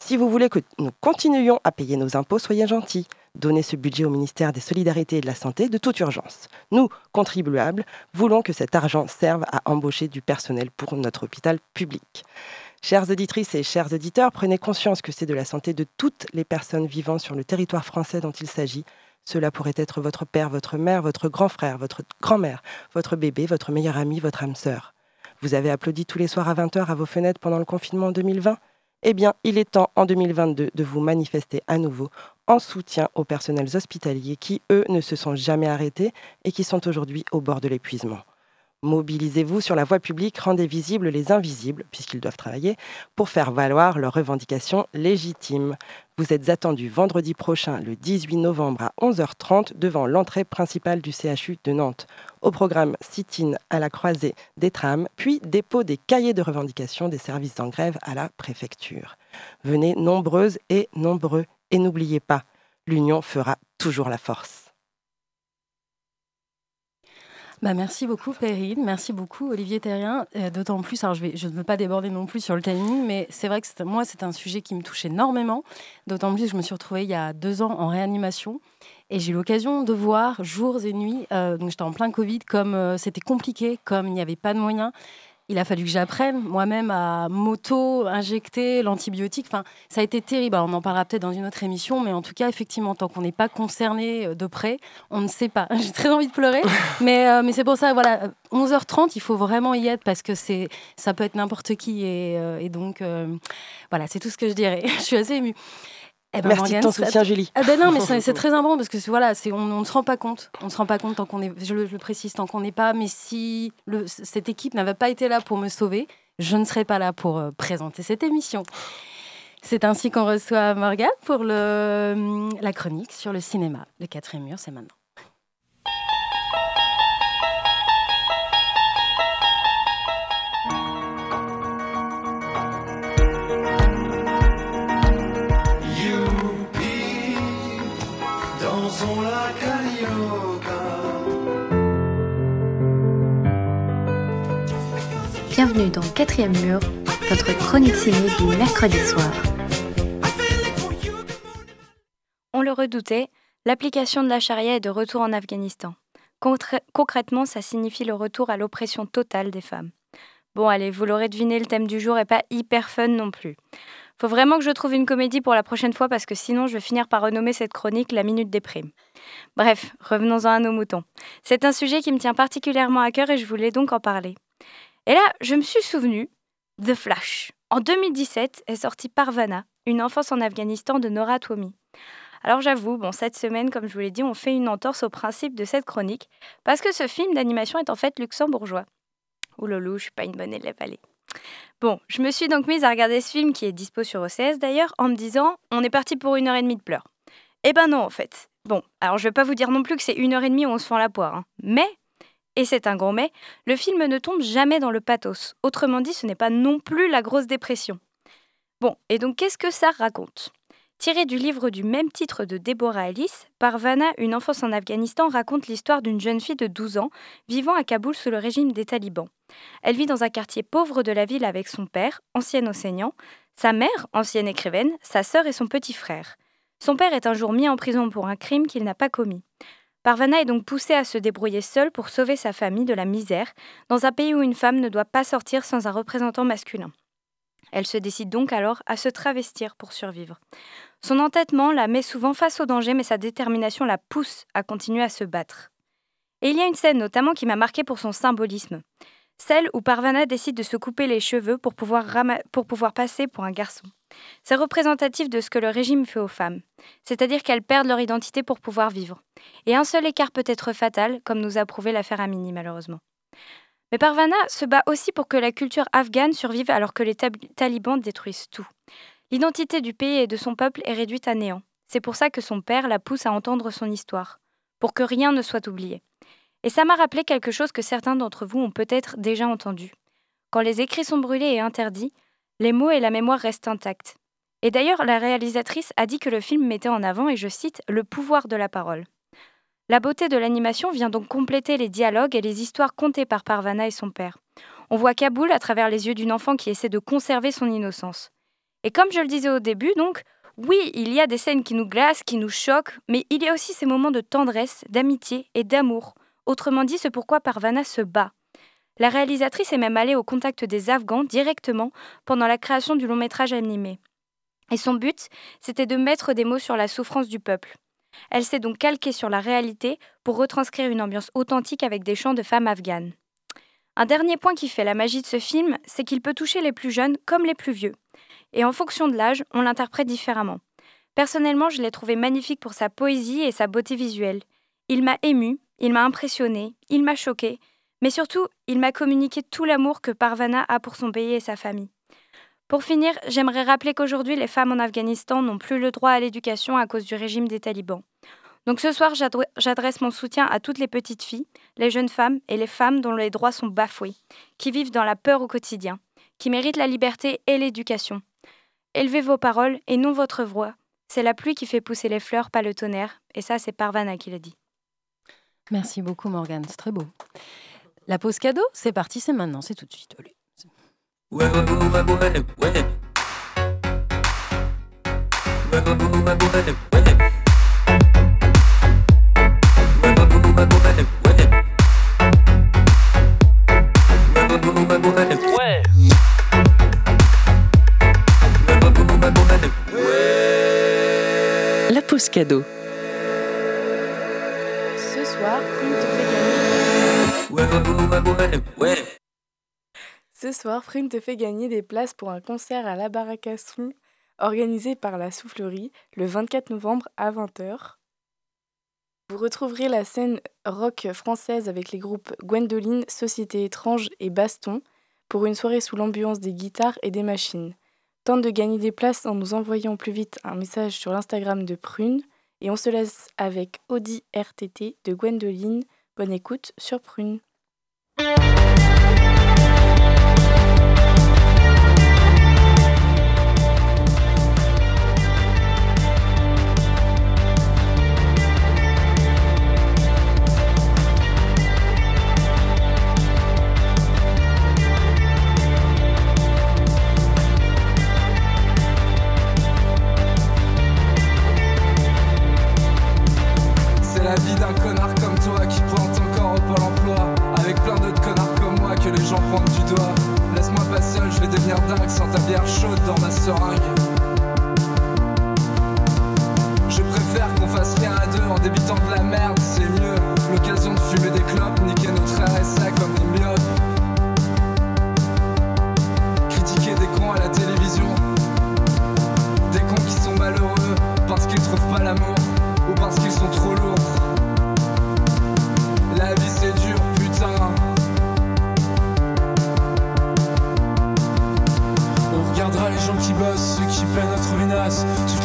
Si vous voulez que nous continuions à payer nos impôts, soyez gentils. Donnez ce budget au ministère des Solidarités et de la Santé de toute urgence. Nous, contribuables, voulons que cet argent serve à embaucher du personnel pour notre hôpital public. Chères auditrices et chers auditeurs, prenez conscience que c'est de la santé de toutes les personnes vivant sur le territoire français dont il s'agit. Cela pourrait être votre père, votre mère, votre grand frère, votre grand-mère, votre bébé, votre meilleur ami, votre âme sœur. Vous avez applaudi tous les soirs à 20h à vos fenêtres pendant le confinement en 2020 Eh bien, il est temps en 2022 de vous manifester à nouveau en soutien aux personnels hospitaliers qui, eux, ne se sont jamais arrêtés et qui sont aujourd'hui au bord de l'épuisement. Mobilisez-vous sur la voie publique, rendez visibles les invisibles, puisqu'ils doivent travailler, pour faire valoir leurs revendications légitimes. Vous êtes attendus vendredi prochain, le 18 novembre à 11h30, devant l'entrée principale du CHU de Nantes. Au programme sit-in à la croisée des trams, puis dépôt des cahiers de revendication des services en grève à la préfecture. Venez nombreuses et nombreux, et n'oubliez pas, l'union fera toujours la force. Bah, merci beaucoup Perrine, merci beaucoup Olivier Terrien. Euh, D'autant plus, alors je, ne veux pas déborder non plus sur le timing, mais c'est vrai que moi c'est un sujet qui me touche énormément. D'autant plus je me suis retrouvée il y a deux ans en réanimation et j'ai eu l'occasion de voir jours et nuits, euh, donc j'étais en plein Covid, comme euh, c'était compliqué, comme il n'y avait pas de moyens. Il a fallu que j'apprenne moi-même à m'auto-injecter l'antibiotique. Enfin, ça a été terrible. Alors, on en parlera peut-être dans une autre émission, mais en tout cas, effectivement, tant qu'on n'est pas concerné euh, de près, on ne sait pas. J'ai très envie de pleurer, mais, euh, mais c'est pour ça, voilà, 11h30, il faut vraiment y être parce que c'est, ça peut être n'importe qui. Et, euh, et donc, euh, voilà, c'est tout ce que je dirais. je suis assez émue. Eh ben, Merci de Morgane, ton ça- soutien, Julie. ah ben non, mais c'est très important parce que voilà, c'est on, on ne se rend pas compte. On ne se rend pas compte tant qu'on est. Je le, je le précise tant qu'on n'est pas. Mais si le, cette équipe n'avait pas été là pour me sauver, je ne serais pas là pour euh, présenter cette émission. C'est ainsi qu'on reçoit Morgane pour le, la chronique sur le cinéma. Le quatrième mur, c'est maintenant. Bienvenue dans Quatrième Mur, votre chronique ciné du mercredi soir. On le redoutait, l'application de la charia est de retour en Afghanistan. Concrètement, ça signifie le retour à l'oppression totale des femmes. Bon, allez, vous l'aurez deviné, le thème du jour est pas hyper fun non plus. Faut vraiment que je trouve une comédie pour la prochaine fois parce que sinon je vais finir par renommer cette chronique la Minute des Primes. Bref, revenons-en à nos moutons. C'est un sujet qui me tient particulièrement à cœur et je voulais donc en parler. Et là, je me suis souvenu de Flash. En 2017 est sortie Parvana, une enfance en Afghanistan de Nora Twomey. Alors j'avoue, bon, cette semaine, comme je vous l'ai dit, on fait une entorse au principe de cette chronique, parce que ce film d'animation est en fait luxembourgeois. Ouh loulou, je suis pas une bonne élève, allez. Bon, je me suis donc mise à regarder ce film, qui est dispo sur OCS d'ailleurs, en me disant, on est parti pour une heure et demie de pleurs. Eh ben non, en fait. Bon, alors je vais pas vous dire non plus que c'est une heure et demie où on se fend la poire, hein. mais, et c'est un gros mais, le film ne tombe jamais dans le pathos. Autrement dit, ce n'est pas non plus la grosse dépression. Bon, et donc qu'est-ce que ça raconte? Tiré du livre du même titre de Deborah Ellis, Parvana, une enfance en Afghanistan, raconte l'histoire d'une jeune fille de 12 ans vivant à Kaboul sous le régime des talibans. Elle vit dans un quartier pauvre de la ville avec son père, ancien enseignant, sa mère, ancienne écrivaine, sa sœur et son petit frère. Son père est un jour mis en prison pour un crime qu'il n'a pas commis. Parvana est donc poussée à se débrouiller seule pour sauver sa famille de la misère, dans un pays où une femme ne doit pas sortir sans un représentant masculin. Elle se décide donc alors à se travestir pour survivre. Son entêtement la met souvent face au danger, mais sa détermination la pousse à continuer à se battre. Et il y a une scène notamment qui m'a marquée pour son symbolisme. Celle où Parvana décide de se couper les cheveux pour pouvoir, passer pour un garçon. C'est représentatif de ce que le régime fait aux femmes, c'est-à-dire qu'elles perdent leur identité pour pouvoir vivre. Et un seul écart peut être fatal, comme nous a prouvé l'affaire Amini malheureusement. Mais Parvana se bat aussi pour que la culture afghane survive alors que les talibans détruisent tout. L'identité du pays et de son peuple est réduite à néant. C'est pour ça que son père la pousse à entendre son histoire, pour que rien ne soit oublié. Et ça m'a rappelé quelque chose que certains d'entre vous ont peut-être déjà entendu. Quand les écrits sont brûlés et interdits, les mots et la mémoire restent intacts. Et d'ailleurs, la réalisatrice a dit que le film mettait en avant, et je cite, le pouvoir de la parole. La beauté de l'animation vient donc compléter les dialogues et les histoires contées par Parvana et son père. On voit Kaboul à travers les yeux d'une enfant qui essaie de conserver son innocence. Et comme je le disais au début, donc, oui, il y a des scènes qui nous glacent, qui nous choquent, mais il y a aussi ces moments de tendresse, d'amitié et d'amour. Autrement dit, c'est pourquoi Parvana se bat. La réalisatrice est même allée au contact des Afghans directement pendant la création du long métrage animé. Et son but, c'était de mettre des mots sur la souffrance du peuple. Elle s'est donc calquée sur la réalité pour retranscrire une ambiance authentique avec des chants de femmes afghanes. Un dernier point qui fait la magie de ce film, c'est qu'il peut toucher les plus jeunes comme les plus vieux. Et en fonction de l'âge, on l'interprète différemment. Personnellement, je l'ai trouvé magnifique pour sa poésie et sa beauté visuelle. Il m'a ému, il m'a impressionné, il m'a choqué, mais surtout, il m'a communiqué tout l'amour que Parvana a pour son pays et sa famille. Pour finir, j'aimerais rappeler qu'aujourd'hui, les femmes en Afghanistan n'ont plus le droit à l'éducation à cause du régime des talibans. Donc ce soir, j'adresse mon soutien à toutes les petites filles, les jeunes femmes et les femmes dont les droits sont bafoués, qui vivent dans la peur au quotidien, qui méritent la liberté et l'éducation. Élevez vos paroles et non votre voix. C'est la pluie qui fait pousser les fleurs, pas le tonnerre. Et ça, c'est Parvana qui le dit. Merci beaucoup, Morgane. C'est très beau. La pause cadeau, c'est parti, c'est maintenant, c'est tout de suite. Soir, Prune te fait gagner des places pour un concert à la Baracasson organisé par la Soufflerie le 24 novembre à 20h. Vous retrouverez la scène rock française avec les groupes Gwendoline, Société étrange et Baston pour une soirée sous l'ambiance des guitares et des machines. Tente de gagner des places en nous envoyant plus vite un message sur l'Instagram de Prune et on se laisse avec Audi RTT de Gwendoline. Bonne écoute sur Prune.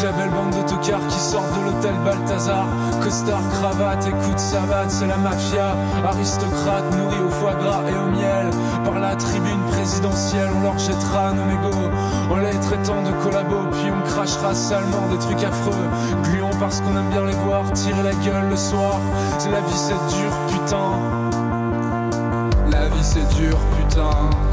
la belle bande de tocards qui sortent de l'hôtel Balthazar. Costard, cravate et coup de savate, c'est la mafia. Aristocrate nourrie au foie gras et au miel. Par la tribune présidentielle, on leur jettera nos mégots. En les traitant de collabos, puis on crachera salement des trucs affreux. Gluons parce qu'on aime bien les voir tirer la gueule le soir. C'est la vie, c'est dur, putain. La vie, c'est dur, putain.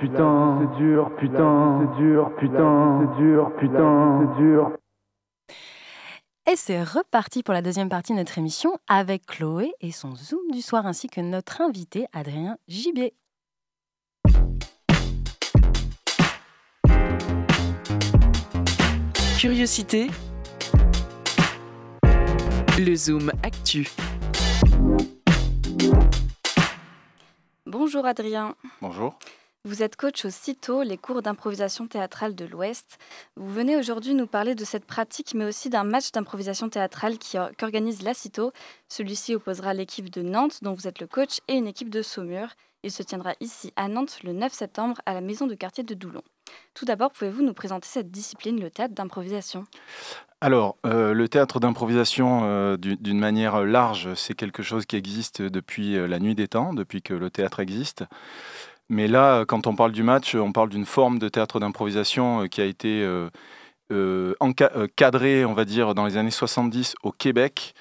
Putain, c'est dur, putain, c'est dur, putain, c'est dur, putain, c'est dur. Et c'est reparti pour la deuxième partie de notre émission avec Chloé et son Zoom du soir ainsi que notre invité Adrien Gibier. Curiosité. Le Zoom Actu. Bonjour Adrien. Bonjour. Vous êtes coach au CITO, les cours d'improvisation théâtrale de l'Ouest. Vous venez aujourd'hui nous parler de cette pratique, mais aussi d'un match d'improvisation théâtrale qu'organise la CITO. Celui-ci opposera l'équipe de Nantes, dont vous êtes le coach, et une équipe de Saumur. Il se tiendra ici à Nantes le 9 septembre à la maison de quartier de Doulon. Tout d'abord, pouvez-vous nous présenter cette discipline, le théâtre d'improvisation? Alors, euh, le théâtre d'improvisation, euh, du- d'une manière large, c'est quelque chose qui existe depuis euh, la nuit des temps, depuis que le théâtre existe. Mais là, quand on parle du match, on parle d'une forme de théâtre d'improvisation euh, qui a été euh, euh, euh, on va dire, dans les années 70 au Québec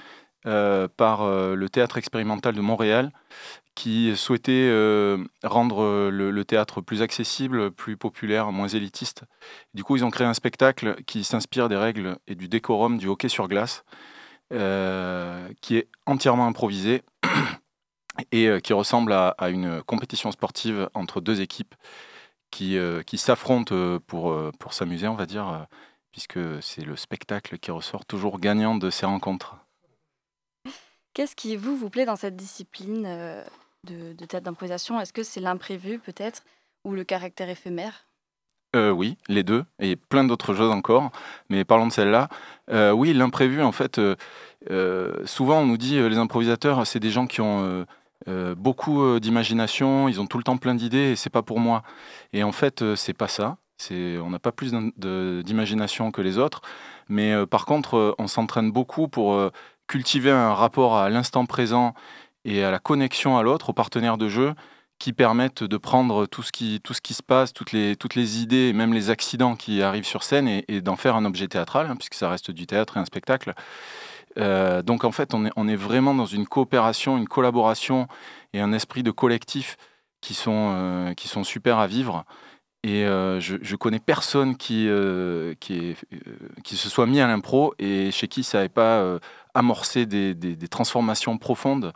euh, par euh, le théâtre expérimental de Montréal, qui souhaitait euh, rendre euh, le, le théâtre plus accessible, plus populaire, moins élitiste. Du coup, ils ont créé un spectacle qui s'inspire des règles et du décorum du hockey sur glace, euh, qui est entièrement improvisé et euh, qui ressemble à, à une compétition sportive entre deux équipes qui, euh, qui s'affrontent euh, pour, pour s'amuser, on va dire, puisque c'est le spectacle qui ressort toujours gagnant de ces rencontres. Qu'est-ce qui vous, vous plaît dans cette discipline de, de théâtre d'improvisation? Est-ce que c'est l'imprévu peut-être ou le caractère éphémère? Euh, oui, les deux, et plein d'autres choses encore. Mais parlons de celle-là. Euh, oui, l'imprévu, en fait, euh, souvent on nous dit les improvisateurs, c'est des gens qui ont euh, beaucoup euh, d'imagination, ils ont tout le temps plein d'idées, et c'est pas pour moi. Et en fait, euh, c'est pas ça. On n'a pas plus d'imagination que les autres, mais par contre, on s'entraîne beaucoup pour cultiver un rapport à l'instant présent et à la connexion à l'autre, au partenaire de jeu, qui permettent de prendre tout ce qui, se passe, toutes les, idées, même les accidents qui arrivent sur scène, et, et d'en faire un objet théâtral, hein, puisque ça reste du théâtre et un spectacle. Euh, donc en fait, on est, vraiment dans une coopération, une collaboration et un esprit de collectif qui sont, euh, qui sont super à vivre. Et euh, je, connais personne qui, qui, se soit mis à l'impro et chez qui ça n'avait pas amorcé des, transformations profondes.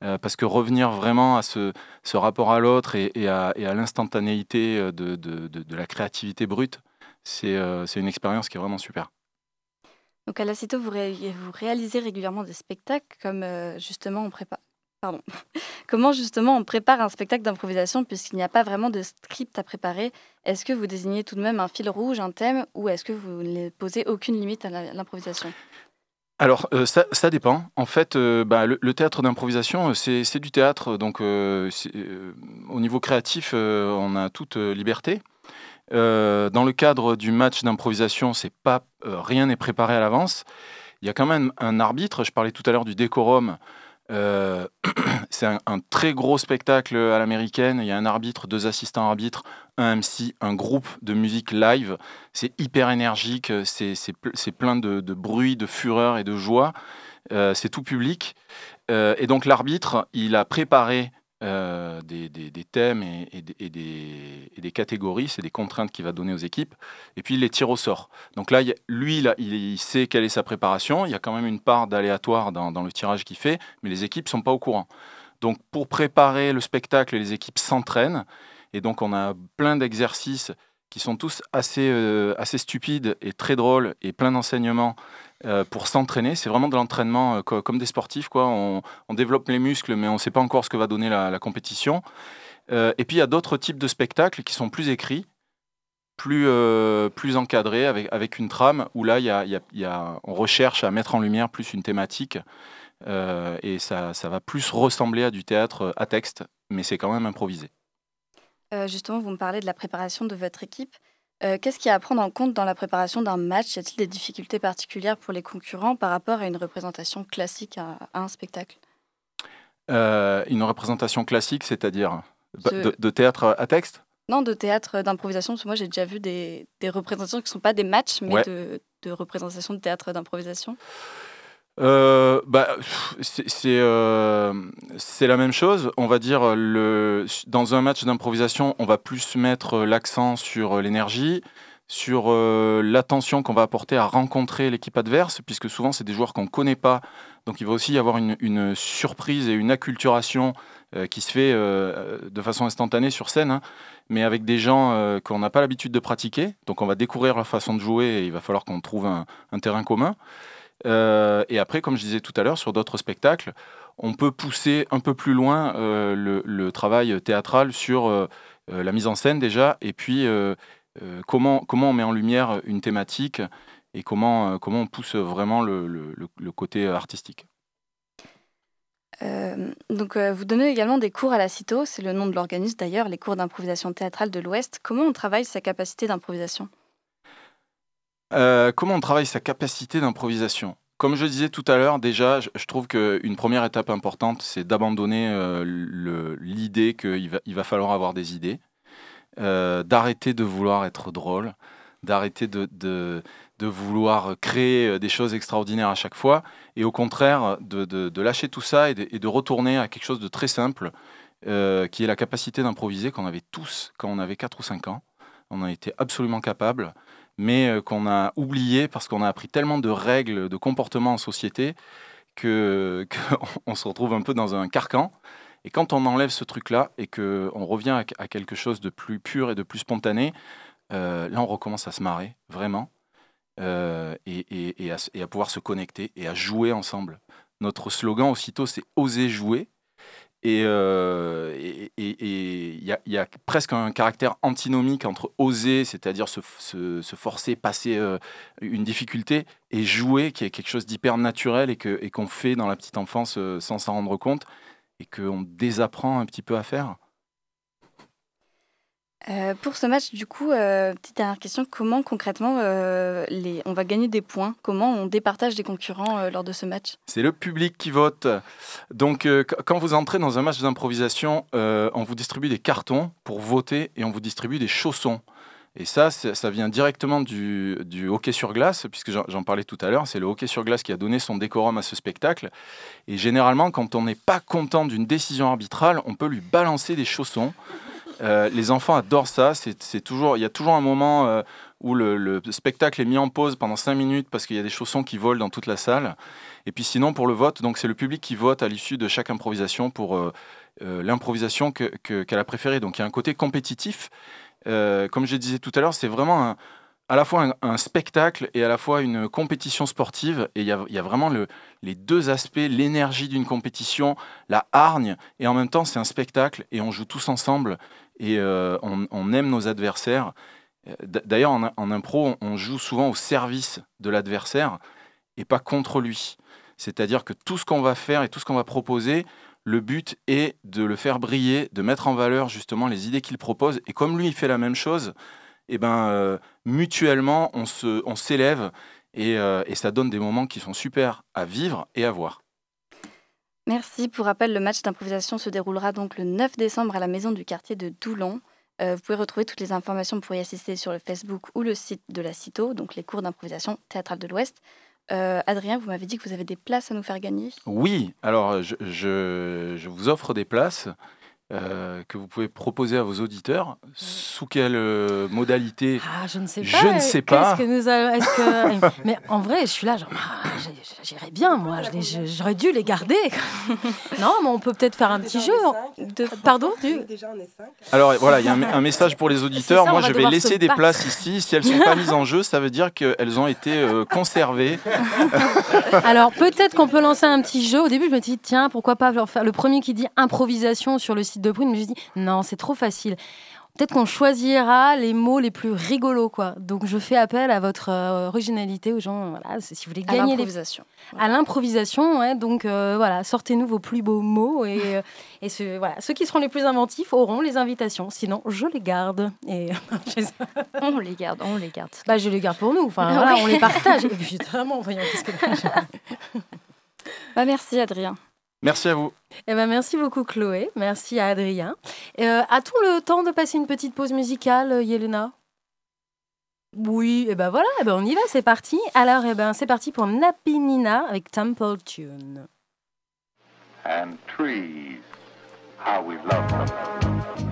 Parce que revenir vraiment à ce, rapport à l'autre et, à, l'instantanéité de, de- la créativité brute, c'est une expérience qui est vraiment super. Donc à la CITO, vous, ré- vous réalisez régulièrement des spectacles comme euh, justement on prépare. Pardon. Comment justement on prépare un spectacle d'improvisation puisqu'il n'y a pas vraiment de script à préparer? Est-ce que vous désignez tout de même un fil rouge, un thème, ou est-ce que vous ne posez aucune limite à l'improvisation? Alors, euh, ça, dépend. En fait, euh, bah, le, théâtre d'improvisation, c'est du théâtre. Donc, au niveau créatif, on a toute liberté. Euh, dans le cadre du match d'improvisation, c'est pas euh, rien n'est préparé à l'avance. Il y a quand même un arbitre. Je parlais tout à l'heure du décorum. Euh, c'est un, très gros spectacle à l'américaine. Il y a un arbitre, deux assistants arbitres, un MC, un groupe de musique live. C'est hyper énergique, c'est c'est c'est plein de, bruit, de fureur et de joie. C'est tout public. Et donc l'arbitre, il a préparé euh, des, thèmes et, des- catégories, c'est des contraintes qu'il va donner aux équipes, et puis il les tire au sort. Donc là, lui, il sait quelle est sa préparation, il y a quand même une part d'aléatoire dans, dans le tirage qu'il fait, mais les équipes ne sont pas au courant. Donc pour préparer le spectacle, les équipes s'entraînent, et donc on a plein d'exercices qui sont tous assez, euh, assez stupides et très drôles et plein d'enseignements euh, pour s'entraîner. C'est vraiment de l'entraînement euh, co- comme des sportifs. Quoi. On, développe les muscles, mais on ne sait pas encore ce que va donner la, compétition. Et puis il y a d'autres types de spectacles qui sont plus écrits, plus, plus encadrés, avec, avec une trame, où là, y a- y a- on recherche à mettre en lumière plus une thématique. et ça, ça va plus ressembler à du théâtre à texte, mais c'est quand même improvisé. Euh, justement, vous me parlez de la préparation de votre équipe. Euh, Qu'est-ce qu'il y a à prendre en compte dans la préparation d'un match? Y a-t-il des difficultés particulières pour les concurrents par rapport à une représentation classique à, à un spectacle? Euh, une représentation classique, c'est-à-dire bah, de, de théâtre à texte? Non, de théâtre d'improvisation, parce que moi j'ai déjà vu des, des représentations qui ne sont pas des matchs, mais Ouais. de, de représentations de théâtre d'improvisation. Euh, bah, euh, c'est la même chose. On va dire, dans un match d'improvisation, on va plus mettre l'accent sur l'énergie, sur euh, l'attention qu'on va apporter à rencontrer l'équipe adverse, puisque souvent, c'est des joueurs qu'on ne connaît pas. Donc, il va aussi y avoir une, surprise et une acculturation qui se fait de façon instantanée sur scène, hein, mais avec des gens qu'on n'a pas l'habitude de pratiquer. Donc, on va découvrir leur façon de jouer et il va falloir qu'on trouve un terrain commun. Euh, et après, comme je disais tout à l'heure, sur d'autres spectacles, on peut pousser un peu plus loin euh, le, travail théâtral sur euh, la mise en scène déjà, et puis comment, comment on met en lumière une thématique et comment, comment on pousse vraiment le, côté artistique. Donc, vous donnez également des cours à la CITO, c'est le nom de l'organisme d'ailleurs, les cours d'improvisation théâtrale de l'Ouest. Comment on travaille sa capacité d'improvisation? Euh, comment on travaille sa capacité d'improvisation? Comme je disais tout à l'heure, déjà, je, trouve qu'une première étape importante, c'est d'abandonner euh, l'idée qu'il va, falloir avoir des idées, euh, d'arrêter de vouloir être drôle, d'arrêter de, vouloir créer des choses extraordinaires à chaque fois, et au contraire, de, lâcher tout ça et de, et de retourner à quelque chose de très simple, qui est la capacité d'improviser qu'on avait tous quand on avait 4 ou 5 ans. On a été absolument capable mais euh, qu'on a oublié parce qu'on a appris tellement de règles de comportement en société que qu'on se retrouve un peu dans un carcan. Et quand on enlève ce truc-là et qu'on revient à, quelque chose de plus pur et de plus spontané, euh, là on recommence à se marrer, vraiment, euh, et, à, et à pouvoir se connecter et à jouer ensemble. Notre slogan aussitôt, c'est oser jouer. Et euh, il y, a- presque un caractère antinomique entre oser, c'est-à-dire se, forcer, passer euh, une difficulté, et jouer, qui est quelque chose d'hyper naturel et qu'on fait dans la petite enfance euh, sans s'en rendre compte, et qu'on désapprend un petit peu à faire. Euh, pour ce match, du coup, euh, petite dernière question, comment concrètement euh, on va gagner des points? Comment on départage des concurrents lors de ce match? C'est le public qui vote. Donc, qu- quand vous entrez dans un match d'improvisation, on vous distribue des cartons pour voter et on vous distribue des chaussons. Et ça, ça vient directement du, hockey sur glace, puisque j'en parlais tout à l'heure. C'est le hockey sur glace qui a donné son décorum à ce spectacle. Et généralement, quand on n'est pas content d'une décision arbitrale, on peut lui balancer des chaussons. Euh, les enfants adorent ça. C'est toujours, il y a toujours un moment euh, où le, le spectacle est mis en pause pendant 5 minutes parce qu'il y a des chaussons qui volent dans toute la salle. Et puis sinon, pour le vote, donc c'est le public qui vote à l'issue de chaque improvisation pour euh, l'improvisation que- que- qu'elle a préférée. Donc il y a un côté compétitif. Comme je disais tout à l'heure, c'est vraiment à la fois un, spectacle et à la fois une compétition sportive. Et il y a, vraiment le- les deux aspects, l'énergie d'une compétition, la hargne, et en même temps c'est un spectacle et on joue tous ensemble et euh, on, on aime nos adversaires. Euh, D'ailleurs, en, impro, on- on joue souvent au service de l'adversaire. et pas contre lui. C'est-à-dire que tout ce qu'on va faire et tout ce qu'on va proposer, le but est de le faire briller, de mettre en valeur justement les idées qu'il propose. Et comme lui, il fait la même chose, eh ben, euh, mutuellement, on, on s'élève euh, et ça donne des moments qui sont super à vivre et à voir. Merci. Pour rappel, le match d'improvisation se déroulera donc le 9 décembre à la maison du quartier de Doulon. Euh, vous pouvez retrouver toutes les informations pour y assister sur le Facebook ou le site de la CITO, donc les cours d'improvisation théâtrale de l'Ouest. Euh, Adrien, vous m'avez dit que vous avez des places à nous faire gagner? Oui, alors je, je- je vous offre des places euh, que vous pouvez proposer à vos auditeurs. Sous quelle euh, modalité? Ah, je ne sais pas. Je ne sais pas. Qu'est-ce que nous allons- est-ce que- Mais en vrai, je suis là, genre, ah, j'irais bien, moi. J'aurais dû les garder. non, mais on peut peut-être faire un petit jeu. De... Pardon? Alors voilà, il y a un, un message pour les auditeurs. ça, Moi, je vais laisser des places ici. Si elles ne sont pas mises en jeu, ça veut dire qu'elles ont été euh, conservées. Alors peut-être qu'on peut lancer un petit jeu. Au début, je me dis tiens, pourquoi pas leur faire le premier qui dit improvisation sur le site de Prune. Mais je me dis non, c'est trop facile. Peut-être qu'on choisira les mots les plus rigolos, quoi. Donc je fais appel à votre euh, originalité, aux gens. Voilà, si vous voulez À gagner les l'improvisation. à l'improvisation, ouais, donc euh, voilà, sortez-nous vos plus beaux mots et, euh, et ce- voilà, ceux qui seront les plus inventifs auront les invitations. Sinon, je les garde et On les garde, on les garde. bah, je les garde pour nous. Enfin, voilà, on les partage. Évidemment, voyons qu'est-ce que. Bah, merci Adrien. Merci à vous. Eh ben, merci beaucoup Chloé, merci à Adrien. Euh, A-t-on le temps de passer une petite pause musicale, euh, Yelena? Oui, et ben voilà, eh ben on y va, c'est parti. Alors, eh ben c'est parti pour Nappy Nina avec Temple Tune. and trees, how we love them.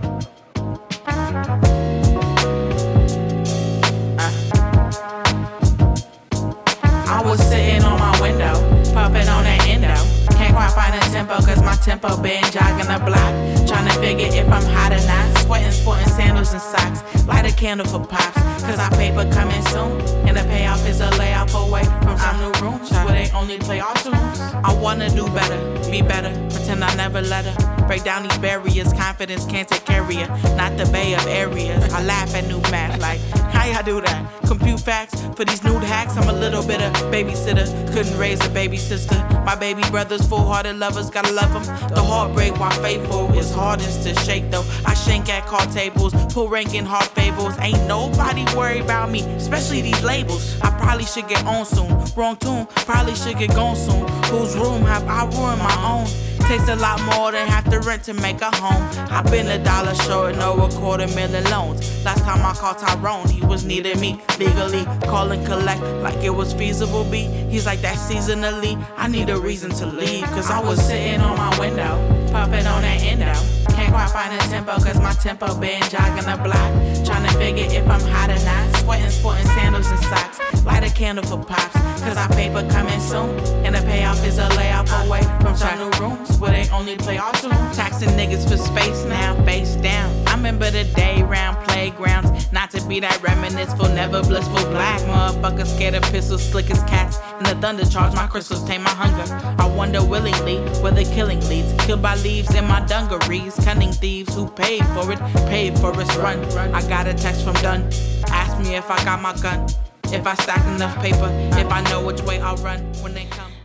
Quite find a tempo, cause my tempo been jogging the block. Trying to figure if I'm hot or not. Sweating, sporting sandals and socks. Light a candle for pops, cause our paper coming soon. And the payoff is a layoff away from some new rooms where they only play our tunes. I wanna do better, be better, pretend I never let her. Break down these barriers, confidence can't take care of you. Not the bay of areas. I laugh at new math, like, how y'all do that? Compute facts for these new hacks. I'm a little bit of babysitter. Couldn't raise a baby sister. My baby brothers, full hearted lovers, gotta love them. The heartbreak while faithful is hardest to shake though. I shank at card tables, pull rank in hard fables. Ain't nobody worried about me, especially these labels. I probably should get on soon. Wrong tune, probably should get gone soon. Whose room have I ruined my own? Takes a lot more than half the rent to make a home. I've been a dollar short, no a quarter million loans. Last time I called Tyrone, he was needing me legally. Call and collect like it was feasible. B. He's like that seasonally. I need a reason to leave, cause I was sitting on my window, puffing on that endo. Can't quite find a tempo, cause my tempo been jogging the block. Trying to figure if I'm hot or not. Sweating, sporting sandals and socks. Light a candle for pops, cause our paper coming soon. And the payoff is a layoff away from some new rooms where they only play our tunes. Taxing niggas for space now, face down. Remember the day round playgrounds. Not to be that reminisceful, never blissful black motherfucker scared of pistols, slick as cats. And the thunder charge my crystals, tame my hunger. I wonder willingly where the killing leads. Killed by leaves in my dungarees. Cunning thieves who paid for it, paid for its run. I got a text from Dunn. Ask me if I got my gun. If I stack enough paper, if I know which way I'll run when they come.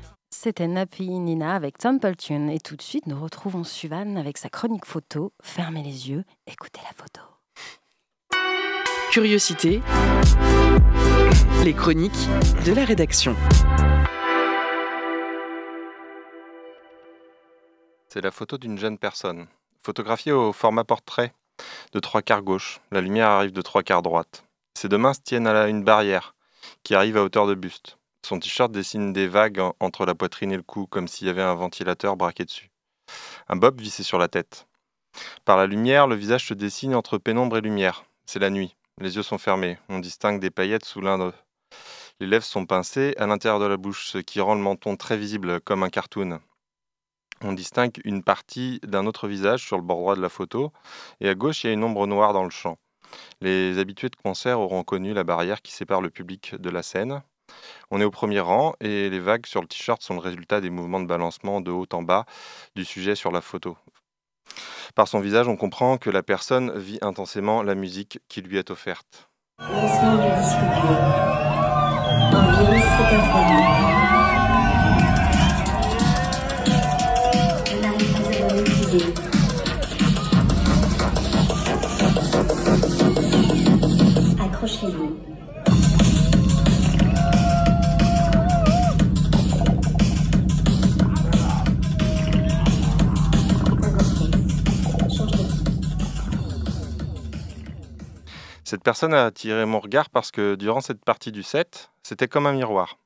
C'était Nappy Nina avec Temple Tune. Et tout de suite, nous retrouvons Suvan avec sa chronique photo. Fermez les yeux, écoutez la photo. Curiosité. Les chroniques de la rédaction. C'est la photo d'une jeune personne, photographiée au format portrait de trois quarts gauche. La lumière arrive de trois quarts droite. Ses deux mains se tiennent à une barrière qui arrive à hauteur de buste. Son t-shirt dessine des vagues en- entre la poitrine et le cou, comme s'il y avait un ventilateur braqué dessus. Un bob vissé sur la tête. Par la lumière, le visage se dessine entre pénombre et lumière. C'est la nuit. Les yeux sont fermés. On distingue des paillettes sous l'un d'eux. Les lèvres sont pincées à l'intérieur de la bouche, ce qui rend le menton très visible, comme un cartoon. On distingue une partie d'un autre visage sur le bord droit de la photo, et à gauche, il y a une ombre noire dans le champ. Les habitués de concert auront connu la barrière qui sépare le public de la scène. On est au premier rang et les vagues sur le t-shirt sont le résultat des mouvements de balancement de haut en bas du sujet sur la photo. Par son visage, on comprend que la personne vit intensément la musique qui lui est offerte. Cette personne a attiré mon regard parce que durant cette partie du set, c'était comme un miroir.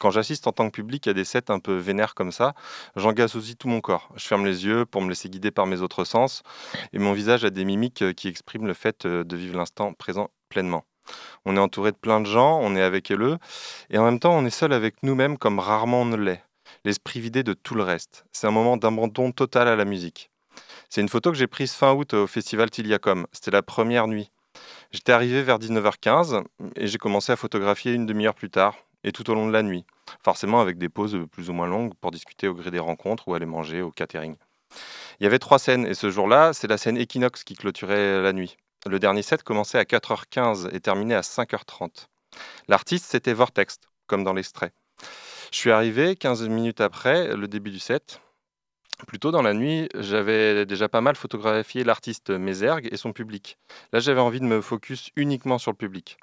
Quand j'assiste en tant que public à des sets un peu vénères comme ça, j'engage aussi tout mon corps. Je ferme les yeux pour me laisser guider par mes autres sens, et mon visage a des mimiques euh, qui expriment le fait euh, de vivre l'instant présent pleinement. On est entouré de plein de gens, on est avec eux, et en même temps on est seul avec nous-mêmes comme rarement on ne l'est. L'esprit vidé de tout le reste. C'est un moment d'abandon total à la musique. C'est une photo que j'ai prise fin août au festival Tiliacom. C'était la première nuit. J'étais arrivé vers 19h15 et j'ai commencé à photographier une demi-heure plus tard et tout au long de la nuit, forcément avec des pauses plus ou moins longues pour discuter au gré des rencontres ou aller manger au catering. Il y avait trois scènes et ce jour-là, c'est la scène Equinox qui clôturait la nuit. Le dernier set commençait à 4h15 et terminait à 5h30. L'artiste, c'était Vortex, comme dans l'extrait. Je suis arrivé 15 minutes après le début du set. Plus tôt dans la nuit, j'avais déjà pas mal photographié l'artiste Mézergue et son public. Là, j'avais envie de me focus uniquement sur le public.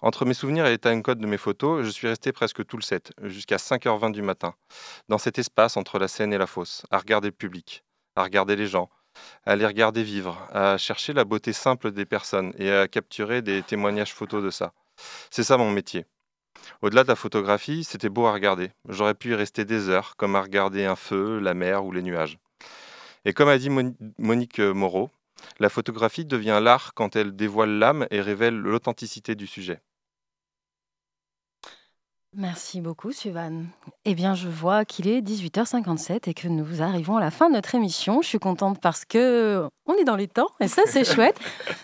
Entre mes souvenirs et les timecode de mes photos, je suis resté presque tout le set, jusqu'à 5h20 du matin, dans cet espace entre la scène et la fosse, à regarder le public, à regarder les gens, à les regarder vivre, à chercher la beauté simple des personnes et à capturer des témoignages photos de ça. C'est ça mon métier. Au-delà de la photographie, c'était beau à regarder. J'aurais pu y rester des heures, comme à regarder un feu, la mer ou les nuages. Et comme a dit Mon- Monique Moreau, la photographie devient l'art quand elle dévoile l'âme et révèle l'authenticité du sujet. Merci beaucoup, Suvan. Eh bien, je vois qu'il est 18h57 et que nous arrivons à la fin de notre émission. Je suis contente parce que on est dans les temps et ça, c'est chouette.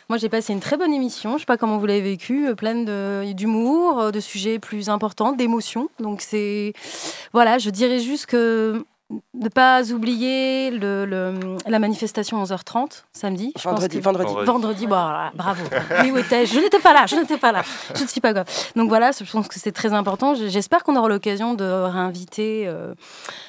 Moi, j'ai passé une très bonne émission. Je sais pas comment vous l'avez vécu, euh, pleine de- d'humour, euh, de sujets plus importants, d'émotions. Donc, c'est voilà, je dirais juste que ne pas oublier le, le- la manifestation 11h30 samedi. Je pense Vendredi, vendredi. Vendredi, bon, voilà, bravo. Oui, où étais-je? Je n'étais pas là, je n'étais pas là. Je ne suis pas grave. Donc voilà, je pense que c'est très important. J'espère qu'on aura l'occasion de réinviter, euh,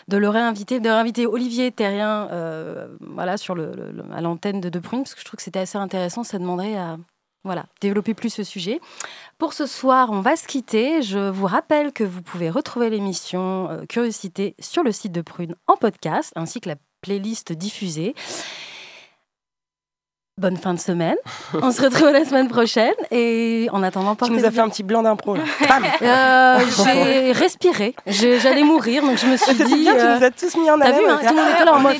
de le réinviter, de réinviter Olivier Terrien, euh, voilà, sur le, le- le- à l'antenne de De Prune, parce que je trouve que c'était assez intéressant. Ça demanderait à voilà, développer plus ce sujet. Pour ce soir, on va se quitter. Je vous rappelle que vous pouvez retrouver l'émission euh, Curiosité sur le site de Prune en podcast, ainsi que la playlist diffusée. Bonne fin de semaine. On se retrouve la semaine prochaine. Et en attendant, Tu portez-vous nous as fait un petit blanc d'impro. Euh, j'ai respiré. Je- J'allais mourir, donc je me suis C'était dit. bien, tu euh, nous as tous mis en T'as vu, hein, tout le monde était là en On mode.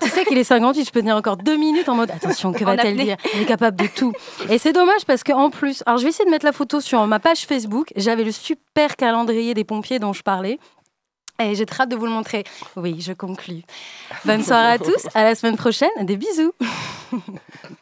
Tu sais qu'il est 58, je peux tenir encore deux minutes en mode attention, que va-t-elle dire? Elle est capable de tout. Et c'est dommage parce qu'en plus, alors je vais essayer de mettre la photo sur ma page Facebook. J'avais le super calendrier des pompiers dont je parlais. Et j'ai très hâte de vous le montrer. Oui, je conclus. Bonne soirée à tous, à la semaine prochaine. Des bisous.